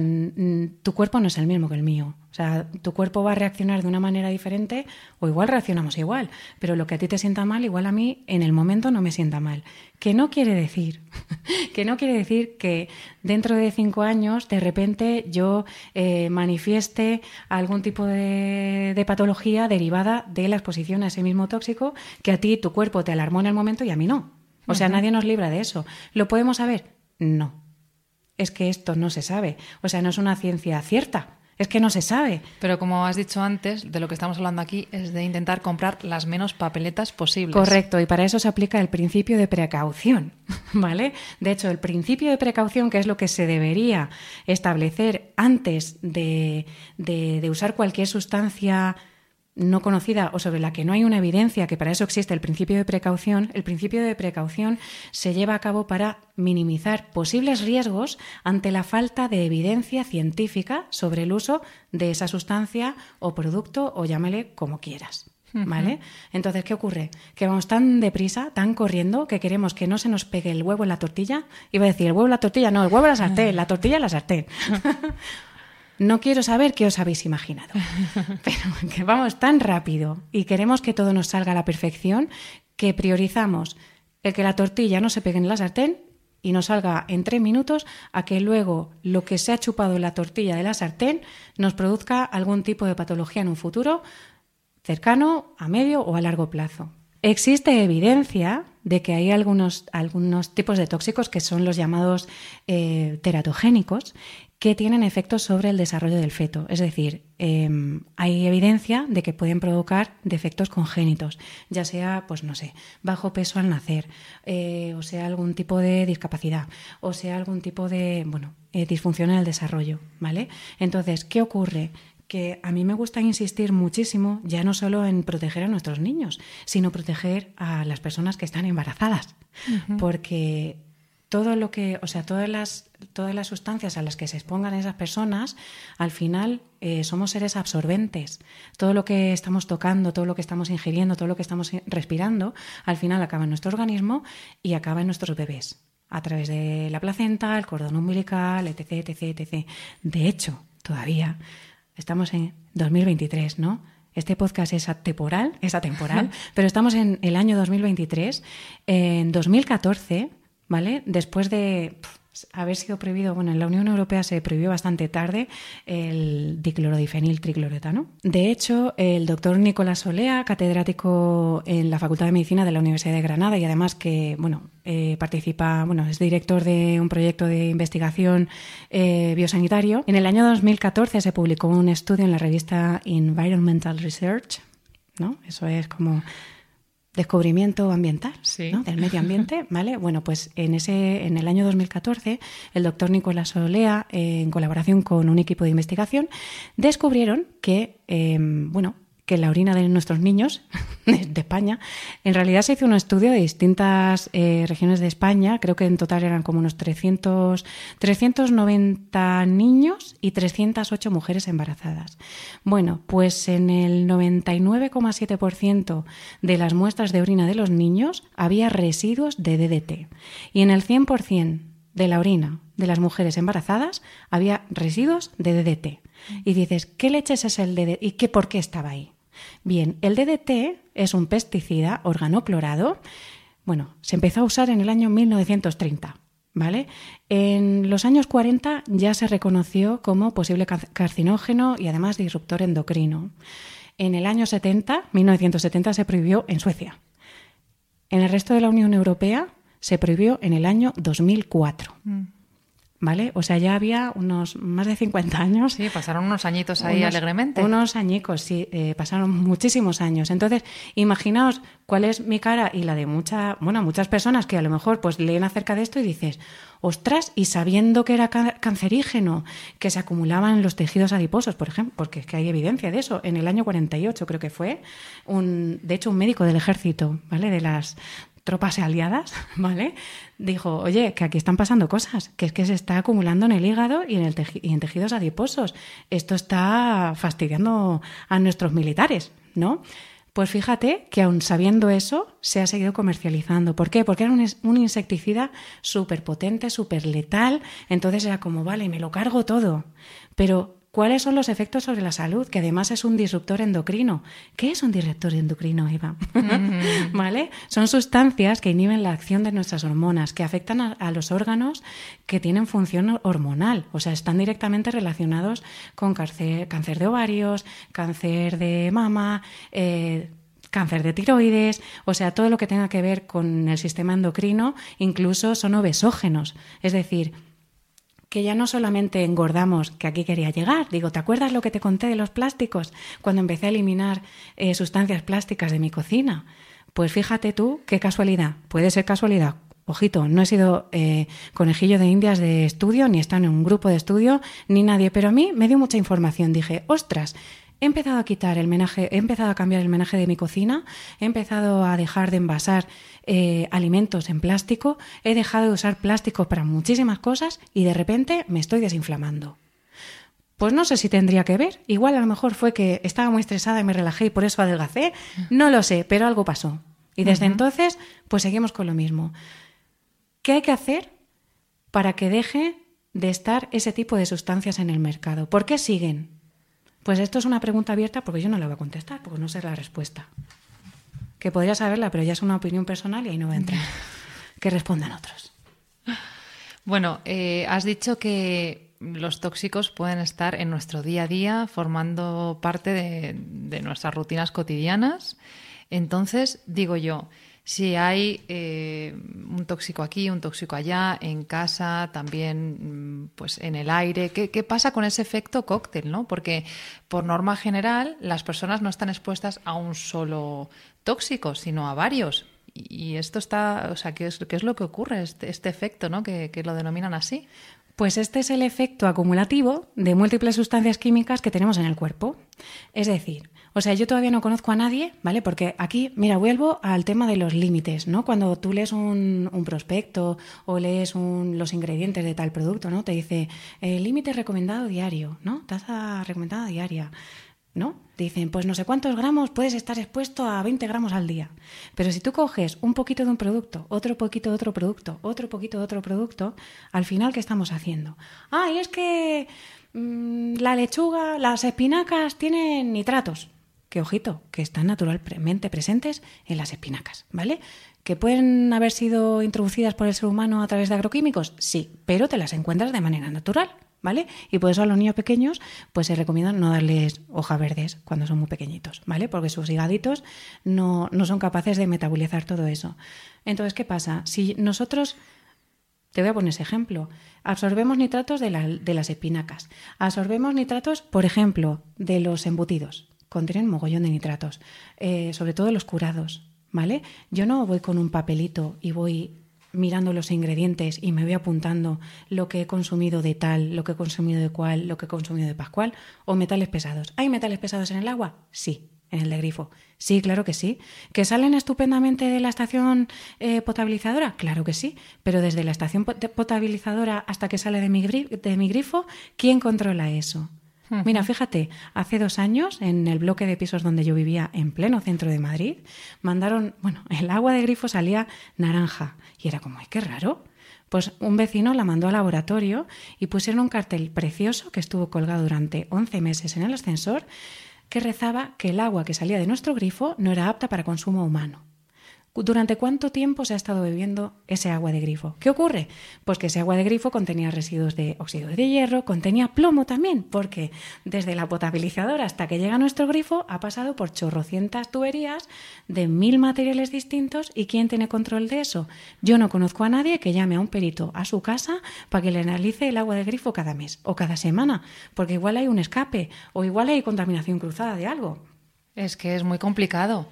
tu cuerpo no es el mismo que el mío. O sea, tu cuerpo va a reaccionar de una manera diferente o igual reaccionamos igual, pero lo que a ti te sienta mal, igual a mí en el momento no me sienta mal. Que no quiere decir, que no quiere decir que dentro de cinco años de repente yo eh, manifieste algún tipo de, de patología derivada de la exposición a ese mismo tóxico que a ti tu cuerpo te alarmó en el momento y a mí no. O sea, nadie nos libra de eso. ¿Lo podemos saber? No. Es que esto no se sabe. O sea, no es una ciencia cierta. Es que no se sabe. Pero como has dicho antes, de lo que estamos hablando aquí es de intentar comprar las menos papeletas posibles. Correcto, y para eso se aplica el principio de precaución, ¿vale? De hecho, el principio de precaución, que es lo que se debería establecer antes de, de usar cualquier sustancia no conocida o sobre la que no hay una evidencia, que para eso existe el principio de precaución, el principio de precaución se lleva a cabo para minimizar posibles riesgos ante la falta de evidencia científica sobre el uso de esa sustancia o producto o llámale como quieras. ¿Vale? Entonces, ¿qué ocurre? Que vamos tan deprisa, tan corriendo, que queremos que no se nos pegue el huevo en la tortilla. Iba a decir, el huevo en la tortilla, no, el huevo en la sartén, la tortilla en la sartén. No quiero saber qué os habéis imaginado, pero que vamos tan rápido y queremos que todo nos salga a la perfección que priorizamos el que la tortilla no se pegue en la sartén y nos salga en tres minutos a que luego lo que se ha chupado en la tortilla de la sartén nos produzca algún tipo de patología en un futuro cercano, a medio o a largo plazo. Existe evidencia de que hay algunos, algunos tipos de tóxicos que son los llamados eh, teratogénicos que tienen efectos sobre el desarrollo del feto. Es decir, em, hay evidencia de que pueden provocar defectos congénitos, ya sea, pues no sé, bajo peso al nacer, eh, o sea, algún tipo de discapacidad, o sea, algún tipo de, bueno, eh, disfunción en el desarrollo, ¿vale? Entonces, ¿qué ocurre? que a mí me gusta insistir muchísimo, ya no solo en proteger a nuestros niños, sino proteger a las personas que están embarazadas, porque todo lo que, o sea, todas las, todas las sustancias a las que se expongan esas personas, al final eh, somos seres absorbentes. Todo lo que estamos tocando, todo lo que estamos ingiriendo, todo lo que estamos respirando, al final acaba en nuestro organismo y acaba en nuestros bebés, a través de la placenta, el cordón umbilical, etc, etc, etc. De hecho, todavía estamos en 2023, ¿no? Este podcast es atemporal, es atemporal, pero estamos en el año 2023. En 2014 ¿vale? Después de haber sido prohibido, bueno, en la Unión Europea se prohibió bastante tarde el diclorodifenil tricloretano. De hecho, el doctor Nicolás Olea, catedrático en la Facultad de Medicina de la Universidad de Granada y además que, bueno, eh, participa, bueno, es director de un proyecto de investigación eh, biosanitario. En el año 2014 se publicó un estudio en la revista Environmental Research, ¿no? Eso es como descubrimiento ambiental del medio ambiente, ¿vale? Bueno, pues en ese en el año 2014 el doctor Nicolás Olea, en colaboración con un equipo de investigación, descubrieron que, em, bueno, que la orina de nuestros niños de España, en realidad se hizo un estudio de distintas eh, regiones de España, creo que en total eran como unos 300, 390 niños y 308 mujeres embarazadas. Bueno, pues en el 99,7% de las muestras de orina de los niños había residuos de DDT y en el 100% de la orina de las mujeres embarazadas había residuos de DDT. Y dices, ¿qué leches es el DDT y qué por qué estaba ahí? Bien, el DDT es un pesticida organoclorado. Bueno, se empezó a usar en el año 1930. ¿Vale? En los años 40 ya se reconoció como posible carcinógeno y además disruptor endocrino. En el año 70, 1970, se prohibió en Suecia. En el resto de la Unión Europea se prohibió en el año 2004. ¿Vale? O sea, ya había unos más de 50 años. Sí, pasaron unos añitos ahí alegremente. Unos añicos, sí, eh, pasaron muchísimos años. Entonces, imaginaos cuál es mi cara y la de mucha, bueno, muchas personas que a lo mejor pues leen acerca de esto y dices, ostras, y sabiendo que era cancerígeno, que se acumulaban en los tejidos adiposos, por ejemplo, porque es que hay evidencia de eso. En el año 48 creo que fue, un, de hecho, un médico del ejército, ¿vale? De las tropas aliadas, ¿vale? Dijo, oye, que aquí están pasando cosas, que es que se está acumulando en el hígado y en, el y en tejidos adiposos. Esto está fastidiando a nuestros militares, ¿no? Pues fíjate que aun sabiendo eso, se ha seguido comercializando. ¿Por qué? Porque era un, un insecticida súper potente, súper letal. Entonces era como, vale, me lo cargo todo. Pero ¿Cuáles son los efectos sobre la salud? Que además es un disruptor endocrino. ¿Qué es un disruptor endocrino, Eva? ¿Vale? Son sustancias que inhiben la acción de nuestras hormonas, que afectan a, los órganos que tienen función hormonal, o sea, están directamente relacionados con cáncer, de ovarios, cáncer de mama, eh, cáncer de tiroides, o sea, todo lo que tenga que ver con el sistema endocrino, incluso son obesógenos, es decir, que ya no solamente engordamos, que aquí quería llegar. Digo, ¿te acuerdas lo que te conté de los plásticos cuando empecé a eliminar eh, sustancias plásticas de mi cocina? Pues fíjate tú, qué casualidad. Puede ser casualidad. Ojito, no he sido eh, conejillo de indias de estudio, ni he estado en un grupo de estudio, ni nadie, pero a mí me dio mucha información. Dije, ostras, he empezado a quitar el menaje, he empezado a cambiar el menaje de mi cocina, he empezado a dejar de envasar eh, alimentos en plástico, he dejado de usar plástico para muchísimas cosas y de repente me estoy desinflamando. Pues no sé si tendría que ver. Igual a lo mejor fue que estaba muy estresada y me relajé y por eso adelgacé. No lo sé, pero algo pasó. Y desde entonces, pues seguimos con lo mismo. ¿Qué hay que hacer para que deje de estar ese tipo de sustancias en el mercado? ¿Por qué siguen? Pues esto es una pregunta abierta porque yo no la voy a contestar, porque no sé la respuesta. Que podría saberla, pero ya es una opinión personal y ahí no voy a entrar. que respondan otros. Bueno, eh, has dicho que los tóxicos pueden estar en nuestro día a día, formando parte de, nuestras rutinas cotidianas. Entonces, digo yo, si hay eh, un tóxico aquí, un tóxico allá, en casa, también mm, pues en el aire, ¿qué, ¿qué, pasa con ese efecto cóctel? ¿no? Porque por norma general las personas no están expuestas a un solo tóxico, sino a varios. Y esto está, o sea, ¿qué es, es lo que ocurre, este, este efecto, ¿no? Que lo denominan así. Pues este es el efecto acumulativo de múltiples sustancias químicas que tenemos en el cuerpo. Es decir, o sea, yo todavía no conozco a nadie, ¿vale? Porque aquí, mira, vuelvo al tema de los límites, ¿no? Cuando tú lees un, prospecto o lees los ingredientes de tal producto, ¿no? Te dice, el límite recomendado diario, ¿no? Tasa recomendada diaria. ¿no? Dicen, pues no sé cuántos gramos puedes estar expuesto a 20 gramos al día. Pero si tú coges un poquito de un producto, otro poquito de otro producto, otro poquito de otro producto, al final, ¿qué estamos haciendo? Ah, y es que mm, la lechuga, las espinacas tienen nitratos. Que ojito, que están naturalmente presentes en las espinacas, ¿vale? ¿Que pueden haber sido introducidas por el ser humano a través de agroquímicos? Sí, pero te las encuentras de manera natural. ¿vale? Y por eso a los niños pequeños, pues se recomienda no darles hojas verdes cuando son muy pequeñitos, ¿vale? Porque sus higaditos no, son capaces de metabolizar todo eso. Entonces, ¿qué pasa? Si nosotros te voy a poner ese ejemplo. Absorbemos nitratos de, las espinacas. Absorbemos nitratos, por ejemplo, de los embutidos. Contienen mogollón de nitratos. Eh, sobre todo los curados. ¿Vale? Yo no voy con un papelito y voy mirando los ingredientes y me voy apuntando lo que he consumido de tal, lo que he consumido de cual, lo que he consumido de pascual, o metales pesados. ¿Hay metales pesados en el agua? Sí, en el de grifo. Sí, claro que sí. ¿Que salen estupendamente de la estación eh, potabilizadora? Claro que sí. Pero desde la estación potabilizadora hasta que sale de mi, de mi grifo, ¿quién controla eso? Mira, fíjate, hace dos años, en el bloque de pisos donde yo vivía, en pleno centro de Madrid, mandaron, bueno, el agua de grifo salía naranja. Y era como, ay, qué raro. Pues un vecino la mandó al laboratorio y pusieron un cartel precioso que estuvo colgado durante 11 meses en el ascensor que rezaba que el agua que salía de nuestro grifo no era apta para consumo humano. ¿Durante cuánto tiempo se ha estado bebiendo ese agua de grifo? ¿Qué ocurre? Pues que ese agua de grifo contenía residuos de óxido de hierro, contenía plomo también, porque desde la potabilizadora hasta que llega a nuestro grifo ha pasado por chorrocientas tuberías de mil materiales distintos y ¿quién tiene control de eso? Yo no conozco a nadie que llame a un perito a su casa para que le analice el agua de grifo cada mes o cada semana, porque igual hay un escape o igual hay contaminación cruzada de algo. Es que es muy complicado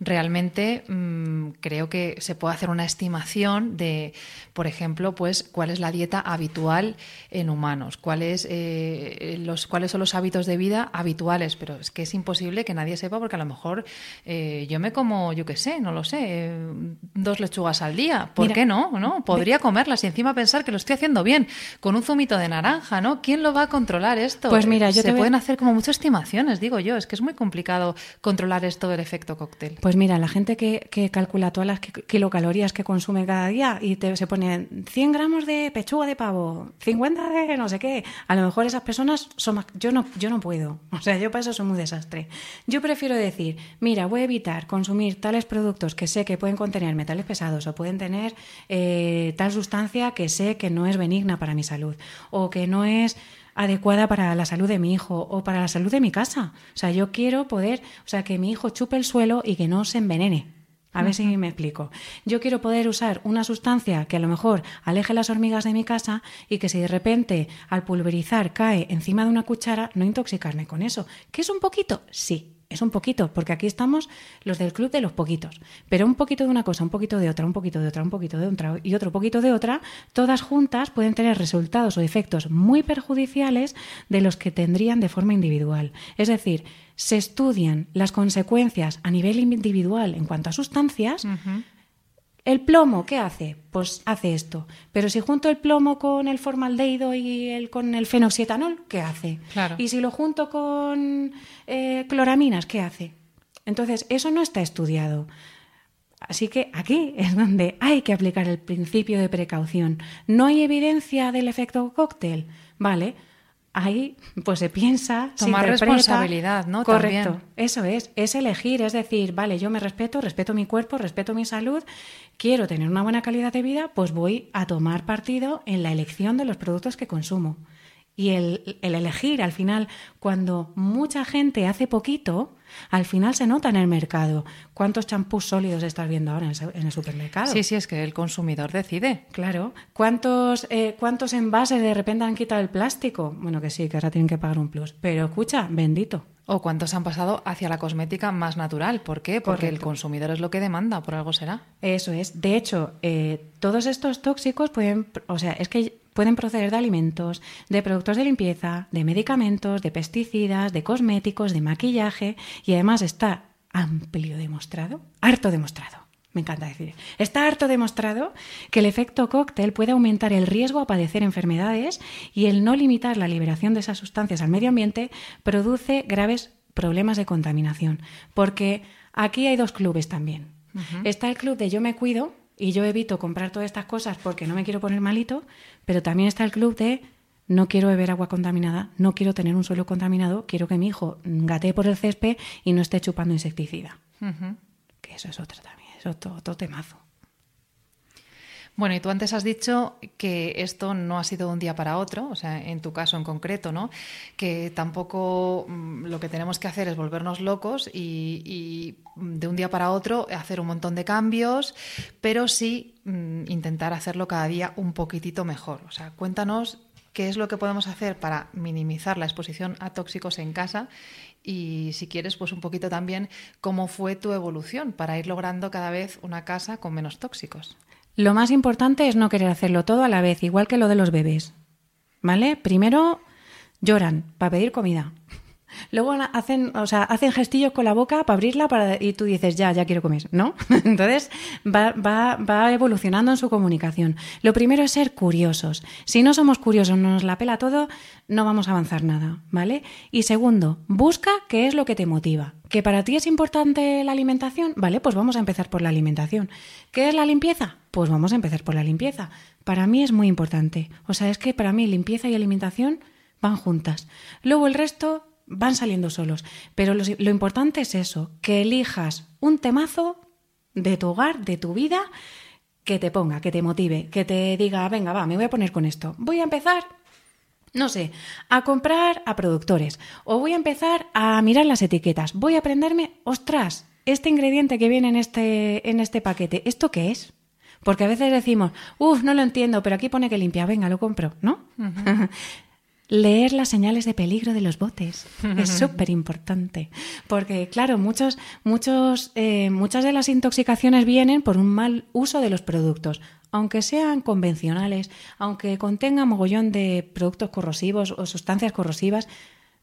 realmente mmm, creo que se puede hacer una estimación de, por ejemplo, pues cuál es la dieta habitual en humanos, cuáles, eh, los, cuáles son los hábitos de vida habituales, pero es que es imposible que nadie sepa porque a lo mejor eh, yo me como, yo qué sé, no lo sé, eh, dos lechugas al día, ¿por qué no? ¿no? Podría comerlas y encima pensar que lo estoy haciendo bien con un zumito de naranja, ¿no? ¿Quién lo va a controlar esto? Pues mira, yo se pueden hacer como muchas estimaciones, digo yo, es que es muy complicado controlar esto del efecto cóctel. Pues mira, la gente que, calcula todas las kilocalorías que consume cada día y te, se pone 100 gramos de pechuga de pavo, 50 de no sé qué, a lo mejor esas personas son más... Yo no, yo no puedo, o sea, yo para eso soy muy desastre. Yo prefiero decir, mira, voy a evitar consumir tales productos que sé que pueden contener metales pesados o pueden tener eh, tal sustancia que sé que no es benigna para mi salud o que no es adecuada para la salud de mi hijo o para la salud de mi casa. O sea, yo quiero poder, o sea, que mi hijo chupe el suelo y que no se envenene. A ver si me explico. Yo quiero poder usar una sustancia que a lo mejor aleje las hormigas de mi casa y que si de repente al pulverizar cae encima de una cuchara, no intoxicarme con eso. ¿Que es un poquito? Sí, es un poquito, porque aquí estamos los del club de los poquitos. Pero un poquito de una cosa, un poquito de otra, un poquito de otra, un poquito de otra y otro poquito de otra, todas juntas pueden tener resultados o efectos muy perjudiciales de los que tendrían de forma individual. Es decir, se estudian las consecuencias a nivel individual en cuanto a sustancias. El plomo, ¿qué hace? Pues hace esto. Pero si junto el plomo con el formaldehído y el, con el fenoxietanol, ¿qué hace? Claro. Y si lo junto con eh, cloraminas, ¿qué hace? Entonces, eso no está estudiado. Así que aquí es donde hay que aplicar el principio de precaución. ¿No hay evidencia del efecto cóctel? Vale, ahí pues se piensa, Tomar se responsabilidad, ¿no? Correcto, También. eso es, es elegir, es decir, vale, yo me respeto, respeto mi cuerpo, respeto mi salud, quiero tener una buena calidad de vida, pues voy a tomar partido en la elección de los productos que consumo. Y el, el elegir, al final, cuando mucha gente hace poquito, al final se nota en el mercado. ¿Cuántos champús sólidos estás viendo ahora en el, su- en el supermercado? Sí, sí, es que el consumidor decide. Claro. ¿Cuántos, eh, ¿Cuántos envases de repente han quitado el plástico? Bueno, que sí, que ahora tienen que pagar un plus. Pero escucha, bendito. O cuántos han pasado hacia la cosmética más natural. ¿Por qué? Porque el consumidor es lo que demanda, por algo será. Eso es. De hecho, eh, todos estos tóxicos pueden, o sea, es que pueden proceder de alimentos, de productos de limpieza, de medicamentos, de pesticidas, de cosméticos, de maquillaje y además está amplio demostrado, harto demostrado. Me encanta decir. Está harto demostrado que el efecto cóctel puede aumentar el riesgo a padecer enfermedades y el no limitar la liberación de esas sustancias al medio ambiente produce graves problemas de contaminación. Porque aquí hay dos clubes también. Está el club de yo me cuido y yo evito comprar todas estas cosas porque no me quiero poner malito, pero también está el club de no quiero beber agua contaminada, no quiero tener un suelo contaminado, quiero que mi hijo gatee por el césped y no esté chupando insecticida. Que eso es otro también, es otro, otro temazo. Bueno, y tú antes has dicho que esto no ha sido de un día para otro, o sea, en tu caso en concreto, ¿no? Que tampoco mm, lo que tenemos que hacer es volvernos locos y, y, mm, de un día para otro hacer un montón de cambios, pero sí mm, intentar hacerlo cada día un poquitito mejor. O sea, cuéntanos qué es lo que podemos hacer para minimizar la exposición a tóxicos en casa y si quieres, pues un poquito también cómo fue tu evolución para ir logrando cada vez una casa con menos tóxicos. Lo más importante es no querer hacerlo todo a la vez, igual que lo de los bebés. ¿Vale? Primero lloran para pedir comida. Luego hacen, o sea, hacen gestillos con la boca para abrirla para, y tú dices, ya, ya quiero comer, ¿no? Entonces va, va, va evolucionando en su comunicación. Lo primero es ser curiosos. Si no somos curiosos, no nos la pela todo, no vamos a avanzar nada, ¿vale? Y segundo, busca qué es lo que te motiva. ¿Que para ti es importante la alimentación? Vale, pues vamos a empezar por la alimentación. ¿Qué es la limpieza? Pues vamos a empezar por la limpieza. Para mí es muy importante. O sea, es que para mí limpieza y alimentación van juntas. Luego el resto van saliendo solos. Pero lo, lo, importante es eso, que elijas un temazo de tu hogar, de tu vida, que te ponga, que te motive, que te diga, venga, va, me voy a poner con esto. Voy a empezar, no sé, a comprar a productores o voy a empezar a mirar las etiquetas. Voy a aprenderme, ostras, este ingrediente que viene en este, en este paquete, ¿esto qué es? Porque a veces decimos, uff, no lo entiendo, pero aquí pone que limpia, venga, lo compro, ¿no? Uh -huh. Leer las señales de peligro de los botes es súper importante, porque claro, muchos, muchos, eh, muchas de las intoxicaciones vienen por un mal uso de los productos, aunque sean convencionales, aunque contengan mogollón de productos corrosivos o sustancias corrosivas.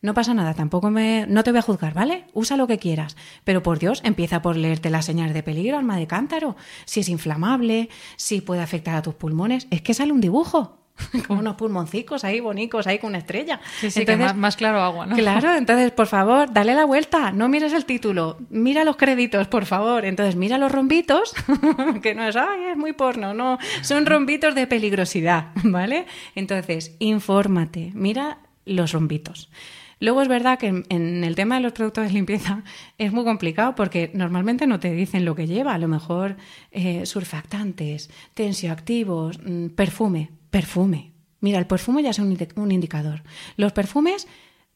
No pasa nada, tampoco me, no te voy a juzgar, ¿vale? Usa lo que quieras, pero por Dios, empieza por leerte las señales de peligro, alma de cántaro, si es inflamable, si puede afectar a tus pulmones, es que sale un dibujo, como unos pulmoncicos ahí bonitos, ahí con una estrella. Sí, sí, entonces, que más, más, claro agua, ¿no? Claro, entonces, por favor, dale la vuelta, no mires el título, mira los créditos, por favor. Entonces, mira los rombitos, que no es, ay, es muy porno, no, son rombitos de peligrosidad, ¿vale? Entonces, infórmate, mira los rombitos. Luego es verdad que en el tema de los productos de limpieza es muy complicado porque normalmente no te dicen lo que lleva. A lo mejor eh, surfactantes, tensioactivos, mmm, perfume, perfume. Mira, el perfume ya es un, indicador. Los perfumes,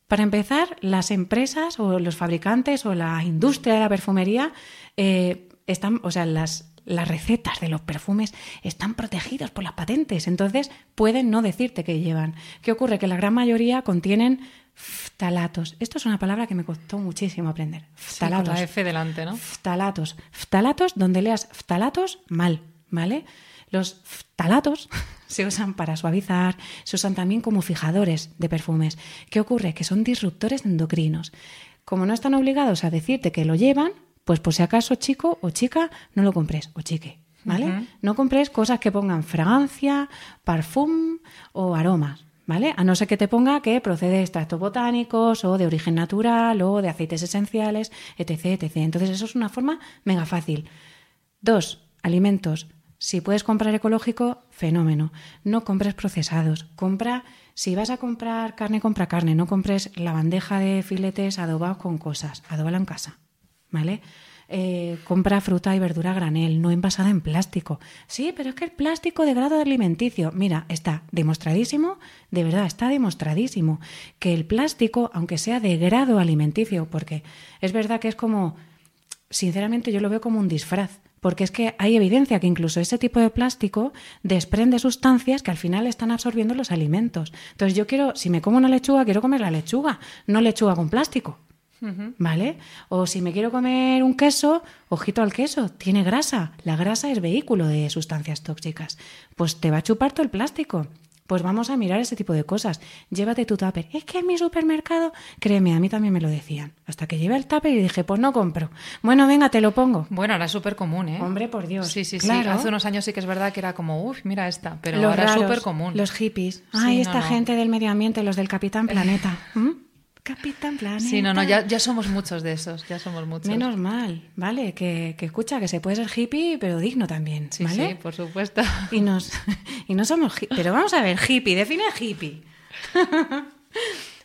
para empezar, las empresas o los fabricantes o la industria de la perfumería eh, están, o sea, las, las recetas de los perfumes están protegidas por las patentes, entonces pueden no decirte qué llevan. ¿Qué ocurre? Que la gran mayoría contienen Ftalatos. Esto es una palabra que me costó muchísimo aprender. Ftalatos. Sí, con la F delante, ¿no? Ftalatos. Ftalatos, donde leas ftalatos, mal, ¿vale? Los ftalatos se usan para suavizar, se usan también como fijadores de perfumes. ¿Qué ocurre? Que son disruptores endocrinos. Como no están obligados a decirte que lo llevan, pues por si acaso chico o chica, no lo compres, o chique, ¿vale? No compres cosas que pongan fragancia, parfum o aromas, ¿vale? A no ser que te ponga que procede de extractos botánicos o de origen natural o de aceites esenciales, etc, etc. Entonces eso es una forma mega fácil. Dos, alimentos. Si puedes comprar ecológico, fenómeno. No compres procesados. Compra, si vas a comprar carne, compra carne. No compres la bandeja de filetes adobados con cosas. Adóbala en casa. ¿Vale? Eh, compra fruta y verdura a granel, no envasada en plástico. Sí, pero es que el plástico de grado alimenticio, mira, está demostradísimo, de verdad, está demostradísimo que el plástico, aunque sea de grado alimenticio, porque es verdad que es como, sinceramente yo lo veo como un disfraz. Porque es que hay evidencia que incluso ese tipo de plástico desprende sustancias que al final están absorbiendo los alimentos. Entonces yo quiero, si me como una lechuga, quiero comer la lechuga, no lechuga con plástico. ¿Vale? O si me quiero comer un queso, ojito al queso, tiene grasa. La grasa es vehículo de sustancias tóxicas. Pues te va a chupar todo el plástico. Pues vamos a mirar ese tipo de cosas. Llévate tu tupper. Es que en mi supermercado, créeme, a mí también me lo decían. Hasta que llevé el tupper y dije, pues no compro. Bueno, venga, te lo pongo. Bueno, ahora es súper común, ¿eh? Hombre, por Dios. Sí, sí, sí. Hace unos años sí que es verdad que era como, uff, mira esta. Pero ahora es súper común. Los hippies. Ay, esta gente del medio ambiente, los del Capitán Planeta. ¿Mm? Capitán Planeta. Sí, no, no, ya, ya, somos muchos de esos, ya somos muchos. Menos mal, ¿vale? Que, que escucha, que se puede ser hippie, pero digno también, sí, ¿vale? Sí, por supuesto. Y, nos, y no somos Pero vamos a ver, hippie, define hippie.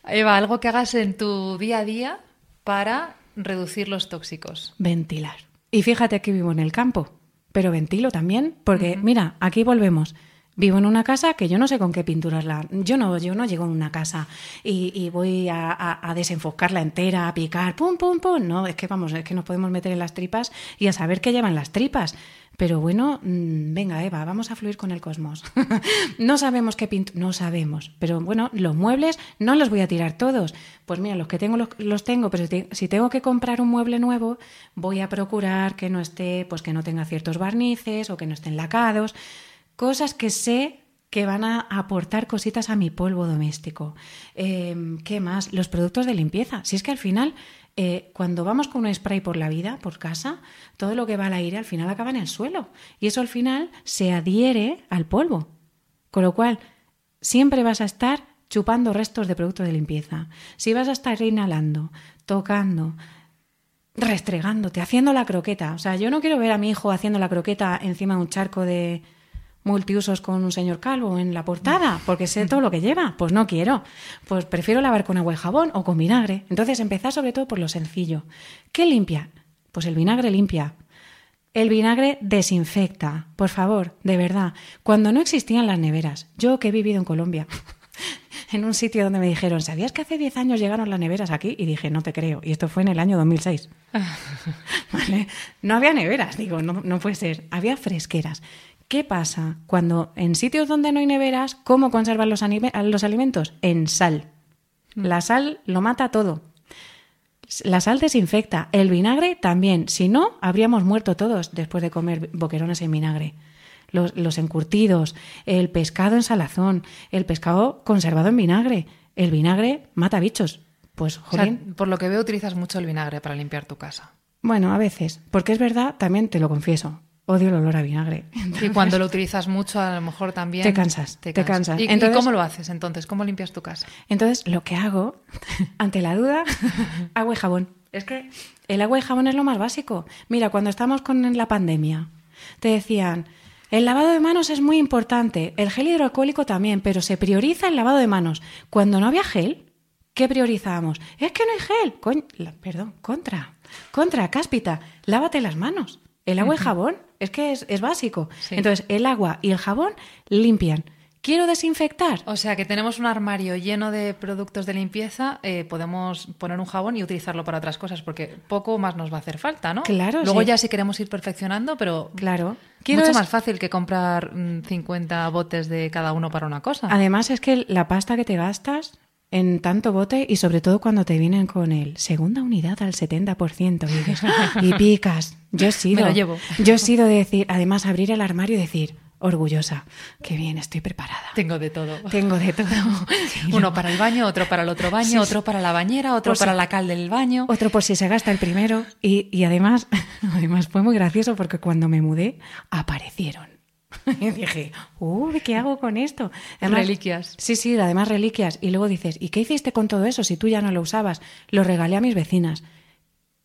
Eva, algo que hagas en tu día a día para reducir los tóxicos. Ventilar. Y fíjate que vivo en el campo, pero ventilo también, porque mira, aquí volvemos. Vivo en una casa que yo no sé con qué pinturarla. Yo no, yo no llego a una casa y, voy a, desenfocarla entera, a picar, pum, pum, pum. No, es que vamos, es que nos podemos meter en las tripas y a saber qué llevan las tripas. Pero bueno, mm, venga, Eva, vamos a fluir con el cosmos. no sabemos qué pintura, no sabemos. Pero bueno, los muebles no los voy a tirar todos. Pues mira, los que tengo los, tengo, pero si tengo que comprar un mueble nuevo, voy a procurar que no esté, pues que no tenga ciertos barnices o que no estén lacados cosas que sé que van a aportar cositas a mi polvo doméstico. Em, ¿Qué más? Los productos de limpieza. Si es que al final, eh, cuando vamos con un spray por la vida, por casa, todo lo que va al aire al final acaba en el suelo. Y eso al final se adhiere al polvo. Con lo cual, siempre vas a estar chupando restos de productos de limpieza. Si vas a estar inhalando, tocando, restregándote, haciendo la croqueta. O sea, yo no quiero ver a mi hijo haciendo la croqueta encima de un charco de, multiusos con un señor calvo en la portada, porque sé todo lo que lleva. Pues no quiero. Pues prefiero lavar con agua y jabón o con vinagre. Entonces empezar sobre todo por lo sencillo. ¿Qué limpia? Pues el vinagre limpia. El vinagre desinfecta, por favor, de verdad. Cuando no existían las neveras, yo que he vivido en Colombia, en un sitio donde me dijeron, ¿sabías que hace 10 años llegaron las neveras aquí? Y dije, no te creo. Y esto fue en el año 2006. ¿Vale? No había neveras, digo, no, no puede ser. Había fresqueras. ¿Qué pasa cuando en sitios donde no hay neveras, cómo conservan los, los alimentos? En sal. Mm. La sal lo mata todo. La sal desinfecta, el vinagre también. Si no, habríamos muerto todos después de comer boquerones en vinagre. Los, encurtidos, el pescado en salazón, el pescado conservado en vinagre. El vinagre mata bichos. Pues, por lo que veo, utilizas mucho el vinagre para limpiar tu casa. Bueno, a veces. Porque es verdad, también te lo confieso. Odio el olor a vinagre. Y cuando lo utilizas mucho, a lo mejor también... Te cansas, te, cansas. ¿Y, entonces, cómo lo haces entonces? ¿Cómo limpias tu casa? Entonces, lo que hago, ante la duda, agua y jabón. Es que el agua y jabón es lo más básico. Mira, cuando estamos con la pandemia, te decían, el lavado de manos es muy importante, el gel hidroalcohólico también, pero se prioriza el lavado de manos. Cuando no había gel, ¿qué priorizábamos? Es que no hay gel. perdón, contra, contra, cáspita, lávate las manos. El agua y jabón es que es, básico. Entonces, el agua y el jabón limpian. ¿Quiero desinfectar? O sea, que tenemos un armario lleno de productos de limpieza, eh, podemos poner un jabón y utilizarlo para otras cosas, porque poco más nos va a hacer falta, ¿no? Claro. Luego ya si queremos ir perfeccionando, pero claro. Quiero mucho más fácil que comprar 50 mm, botes de cada uno para una cosa. Además es que la pasta que te gastas en tanto bote y sobre todo cuando te vienen con el segunda unidad al 70% y, dices, y picas. Yo he sido. Me lo llevo. Yo he sido de decir, además abrir el armario y decir, orgullosa. Qué bien, estoy preparada. Tengo de todo. Tengo de todo. Uno para el baño, otro para el otro baño, Sí, otro para la bañera, otro Pues para la cal del baño. Otro por si se gasta el primero. Y, y además, además fue muy gracioso porque cuando me mudé, aparecieron. Y dije, uy, ¿qué hago con esto? Reliquias. Sí, sí, además reliquias. Y luego dices, ¿y qué hiciste con todo eso si tú ya no lo usabas? Lo regalé a mis vecinas.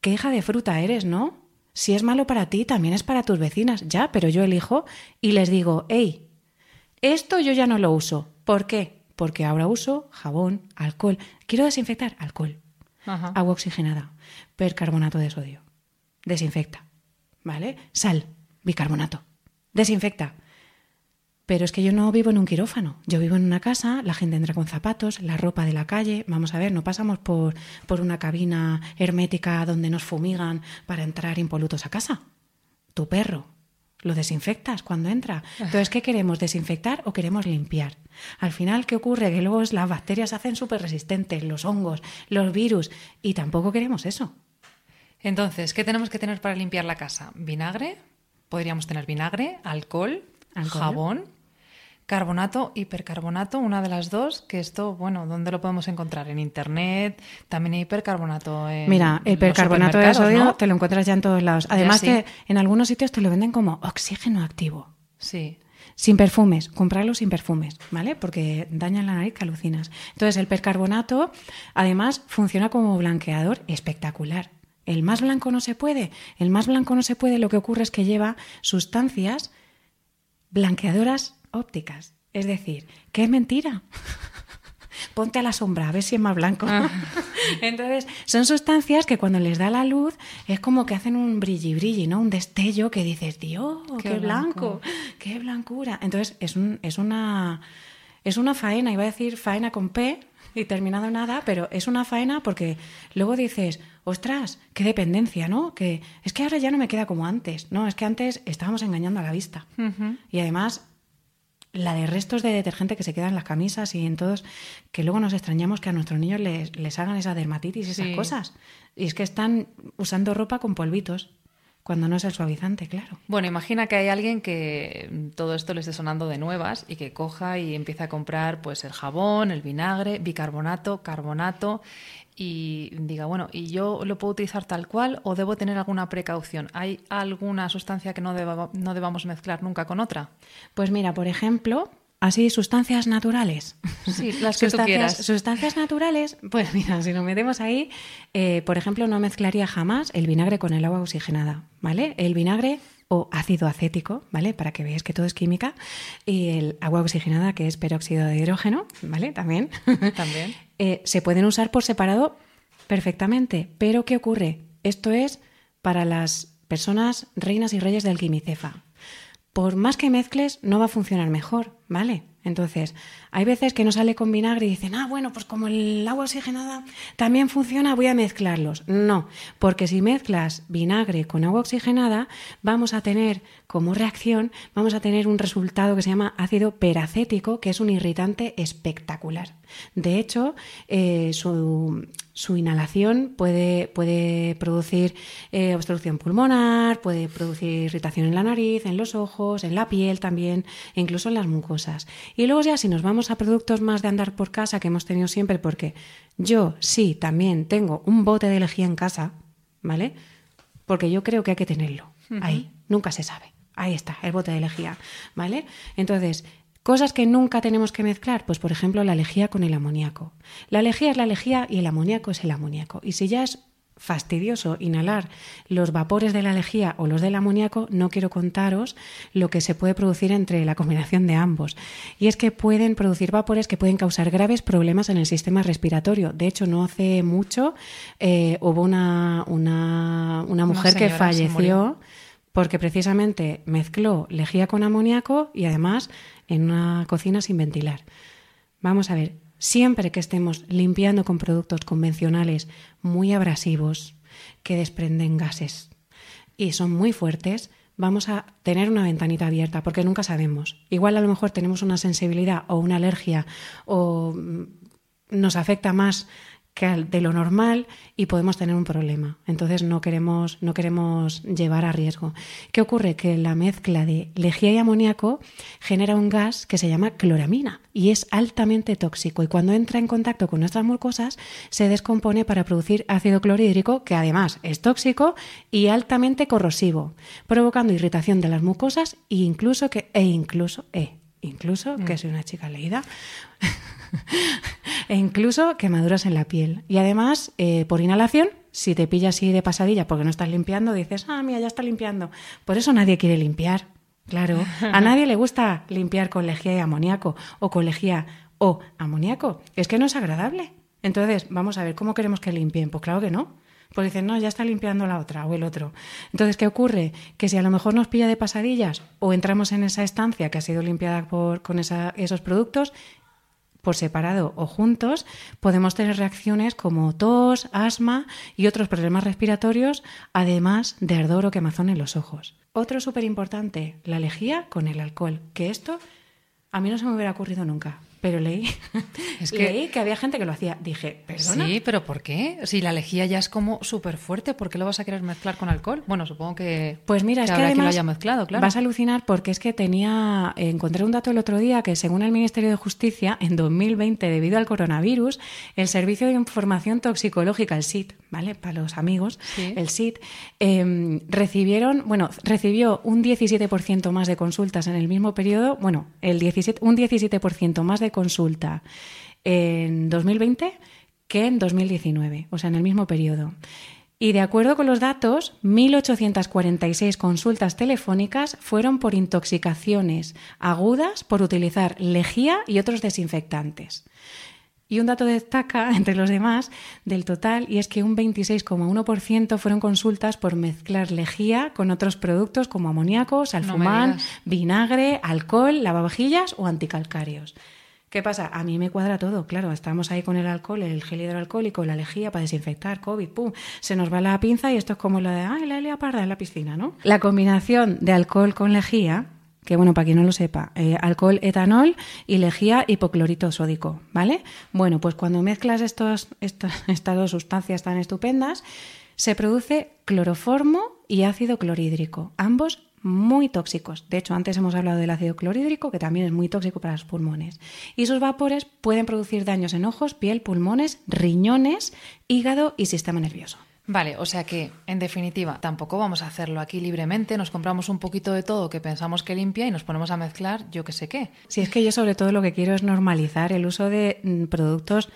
Qué hija de fruta eres, ¿no? Si es malo para ti, también es para tus vecinas. Ya, pero yo elijo y les digo, hey, esto yo ya no lo uso. ¿Por qué? Porque ahora uso jabón, alcohol. Quiero desinfectar alcohol, Ajá. agua oxigenada, percarbonato de sodio. Desinfecta. ¿Vale? Sal, bicarbonato. Desinfecta. Pero es que yo no vivo en un quirófano. Yo vivo en una casa, la gente entra con zapatos, la ropa de la calle. Vamos a ver, no pasamos por, por una cabina hermética donde nos fumigan para entrar impolutos a casa. Tu perro. Lo desinfectas cuando entra. Entonces, ¿qué queremos? ¿Desinfectar o queremos limpiar? Al final, ¿qué ocurre? Que luego las bacterias se hacen súper resistentes, los hongos, los virus, y tampoco queremos eso. Entonces, ¿qué tenemos que tener para limpiar la casa? Vinagre, podríamos tener vinagre, alcohol, Alcohol. jabón, carbonato, hipercarbonato, una de las dos, que esto, bueno, ¿dónde lo podemos encontrar? En internet, también hay hipercarbonato en Mira, el percarbonato de sodio ¿no? te lo encuentras ya en todos lados. Además sí. que en algunos sitios te lo venden como oxígeno activo. Sí. Sin perfumes, comprarlo sin perfumes, ¿vale? Porque dañan la nariz que alucinas. Entonces, el percarbonato, además, funciona como blanqueador espectacular. El más blanco no se puede. El más blanco no se puede. Lo que ocurre es que lleva sustancias blanqueadoras ópticas. Es decir, que es mentira. Ponte a la sombra, a ver si es más blanco. Entonces, son sustancias que cuando les da la luz es como que hacen un brilli brilli, ¿no? Un destello que dices, Dios, qué, Qué blanco, blanco. qué blancura. Entonces, es, un, es, una, es una faena, iba a decir faena con P y terminado nada, pero es una faena porque luego dices, ostras, qué dependencia, ¿no? Que es que ahora ya no me queda como antes, ¿no? Es que antes estábamos engañando a la vista. Y además, la de restos de detergente que se quedan en las camisas y en todos, que luego nos extrañamos que a nuestros niños les, les hagan esa dermatitis y esas Sí. cosas. Y es que están usando ropa con polvitos, cuando no es el suavizante, claro. Bueno, imagina que hay alguien que todo esto le esté sonando de nuevas y que coja y empiece a comprar pues el jabón, el vinagre, bicarbonato, carbonato y diga, bueno, ¿y yo lo puedo utilizar tal cual o debo tener alguna precaución? ¿Hay alguna sustancia que no, deba- no debamos mezclar nunca con otra? Pues mira, por ejemplo, así sustancias naturales. Sí, las que tú sustancias, quieras. sustancias naturales, pues mira, si nos metemos ahí, eh, por ejemplo, no mezclaría jamás el vinagre con el agua oxigenada, ¿vale? El vinagre o ácido acético, ¿vale? Para que veáis que todo es química, y el agua oxigenada, que es peróxido de hidrógeno, ¿vale? También. También. Eh, se pueden usar por separado perfectamente, pero ¿qué ocurre? Esto es para las personas reinas y reyes del quimicefa. Por más que mezcles, no va a funcionar mejor, ¿vale? Entonces, hay veces que no sale con vinagre y dicen, ah, bueno, pues como el agua oxigenada también funciona, voy a mezclarlos. No, porque si mezclas vinagre con agua oxigenada, vamos a tener como reacción, vamos a tener un resultado que se llama ácido peracético, que es un irritante espectacular. De hecho, eh, su, su inhalación puede, puede producir eh, obstrucción pulmonar, puede producir irritación en la nariz, en los ojos, en la piel también, e incluso en las mucosas. Y luego ya si nos vamos a productos más de andar por casa que hemos tenido siempre, porque yo sí también tengo un bote de lejía en casa, ¿vale? Porque yo creo que hay que tenerlo. Ahí, nunca se sabe. Ahí está, el bote de lejía, ¿vale? Entonces, Cosas que nunca tenemos que mezclar, pues por ejemplo la lejía con el amoníaco. La lejía es la lejía y el amoníaco es el amoníaco. Y si ya es fastidioso inhalar los vapores de la lejía o los del amoníaco, no quiero contaros lo que se puede producir entre la combinación de ambos. Y es que pueden producir vapores que pueden causar graves problemas en el sistema respiratorio. De hecho, no hace mucho eh, hubo una, una, una mujer que falleció. Porque precisamente mezcló lejía con amoníaco y además en una cocina sin ventilar. Vamos a ver, siempre que estemos limpiando con productos convencionales muy abrasivos, que desprenden gases y son muy fuertes, vamos a tener una ventanita abierta porque nunca sabemos. Igual a lo mejor tenemos una sensibilidad o una alergia o mm, nos afecta más de lo normal y podemos tener un problema. Entonces no queremos, no queremos llevar a riesgo. ¿Qué ocurre? Que la mezcla de lejía y amoníaco genera un gas que se llama cloramina y es altamente tóxico y cuando entra en contacto con nuestras mucosas se descompone para producir ácido clorhídrico que además es tóxico y altamente corrosivo, provocando irritación de las mucosas e incluso que e incluso e incluso que mm. soy una chica leída e incluso quemaduras en la piel. Y además, eh, por inhalación, si te pillas así de pasadilla porque no estás limpiando, dices, ah, mira, ya está limpiando. Por eso nadie quiere limpiar. Claro, a nadie le gusta limpiar con lejía y amoníaco o con lejía o amoníaco. Es que no es agradable. Entonces, vamos a ver, ¿cómo queremos que limpien? Pues claro que no. Pues dicen, no, ya está limpiando la otra o el otro. Entonces, ¿qué ocurre? Que si a lo mejor nos pilla de pasadillas o entramos en esa estancia que ha sido limpiada con esos productos, por separado o juntos, podemos tener reacciones como tos, asma y otros problemas respiratorios, además de ardor o quemazón en los ojos. Otro súper importante, la lejía con el alcohol, que esto a mí no se me hubiera ocurrido nunca pero leí, es que, leí que había gente que lo hacía. Dije, ¿perdona? Sí, pero ¿por qué? Si la lejía ya es como súper fuerte, ¿por qué lo vas a querer mezclar con alcohol? Bueno, supongo que. Pues mira, es que además lo haya mezclado, claro. Vas a alucinar porque es que tenía. Encontré un dato el otro día que, según el Ministerio de Justicia, en 2020, debido al coronavirus, el Servicio de Información Toxicológica, el SIT, ¿vale? Para los amigos, el SIT, em, recibieron, bueno, recibió un 17% más de consultas en el mismo periodo, bueno, el 17, un 17% más de consulta en 2020 que en 2019, o sea, en el mismo periodo. Y de acuerdo con los datos, 1.846 consultas telefónicas fueron por intoxicaciones agudas por utilizar lejía y otros desinfectantes. Y un dato destaca entre los demás del total y es que un 26,1% fueron consultas por mezclar lejía con otros productos como amoníaco, salfumán, vinagre, alcohol, lavavajillas o anticalcarios. ¿Qué pasa? A mí me cuadra todo, claro, estamos ahí con el alcohol, el gel hidroalcohólico, la lejía para desinfectar, COVID, pum, se nos va la pinza y esto es como lo de, ay, la Elia parda en la piscina, ¿no? La combinación de alcohol con lejía, que bueno, para quien no lo sepa, eh, alcohol etanol y lejía hipoclorito sódico, ¿vale? Bueno, pues cuando mezclas estos, estas dos sustancias tan estupendas, se produce cloroformo y ácido clorhídrico, ambos muy tóxicos. De hecho, antes hemos hablado del ácido clorhídrico, que también es muy tóxico para los pulmones. Y sus vapores pueden producir daños en ojos, piel, pulmones, riñones, hígado y sistema nervioso. Vale, o sea que, en definitiva, tampoco vamos a hacerlo aquí libremente, nos compramos un poquito de todo que pensamos que limpia y nos ponemos a mezclar yo qué sé qué. Si es que yo sobre todo lo que quiero es normalizar el uso de mm, productos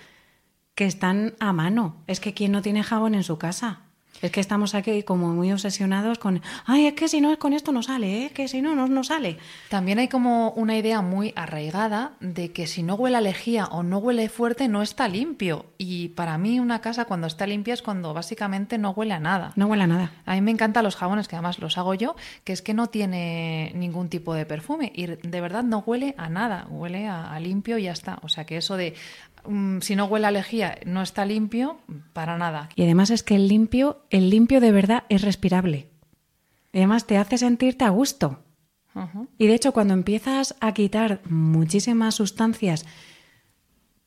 que están a mano. Es que quien no tiene jabón en su casa. Es que estamos aquí como muy obsesionados con, ay, es que si no, con esto no sale, ¿eh? que si no, no, no sale. También hay como una idea muy arraigada de que si no huele a lejía o no huele fuerte, no está limpio. Y para mí una casa cuando está limpia es cuando básicamente no huele a nada. No huele a nada. A mí me encantan los jabones, que además los hago yo, que es que no tiene ningún tipo de perfume y de verdad no huele a nada, huele a, a limpio y ya está. O sea que eso de Mm, si no huele a lejía, no está limpio, para nada. Y además es que el limpio, el limpio de verdad es respirable. Y además te hace sentirte a gusto. Y de hecho, cuando empiezas a quitar muchísimas sustancias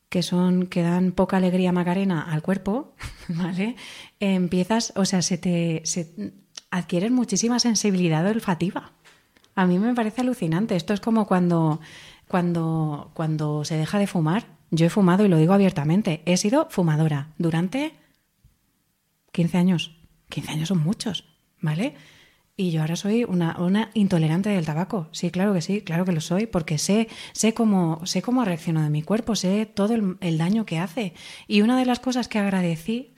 que son, que dan poca alegría macarena al cuerpo, ¿vale? Empiezas, o sea, se te se, adquieres muchísima sensibilidad olfativa. A mí me parece alucinante. Esto es como cuando, cuando, cuando se deja de fumar yo he fumado y lo digo abiertamente. He sido fumadora durante 15 años. 15 años son muchos, ¿vale? Y yo ahora soy una, una, intolerante del tabaco. Sí, claro que sí, claro que lo soy, porque sé, sé cómo, sé cómo reaccionado de mi cuerpo, sé todo el, el daño que hace. Y una de las cosas que agradecí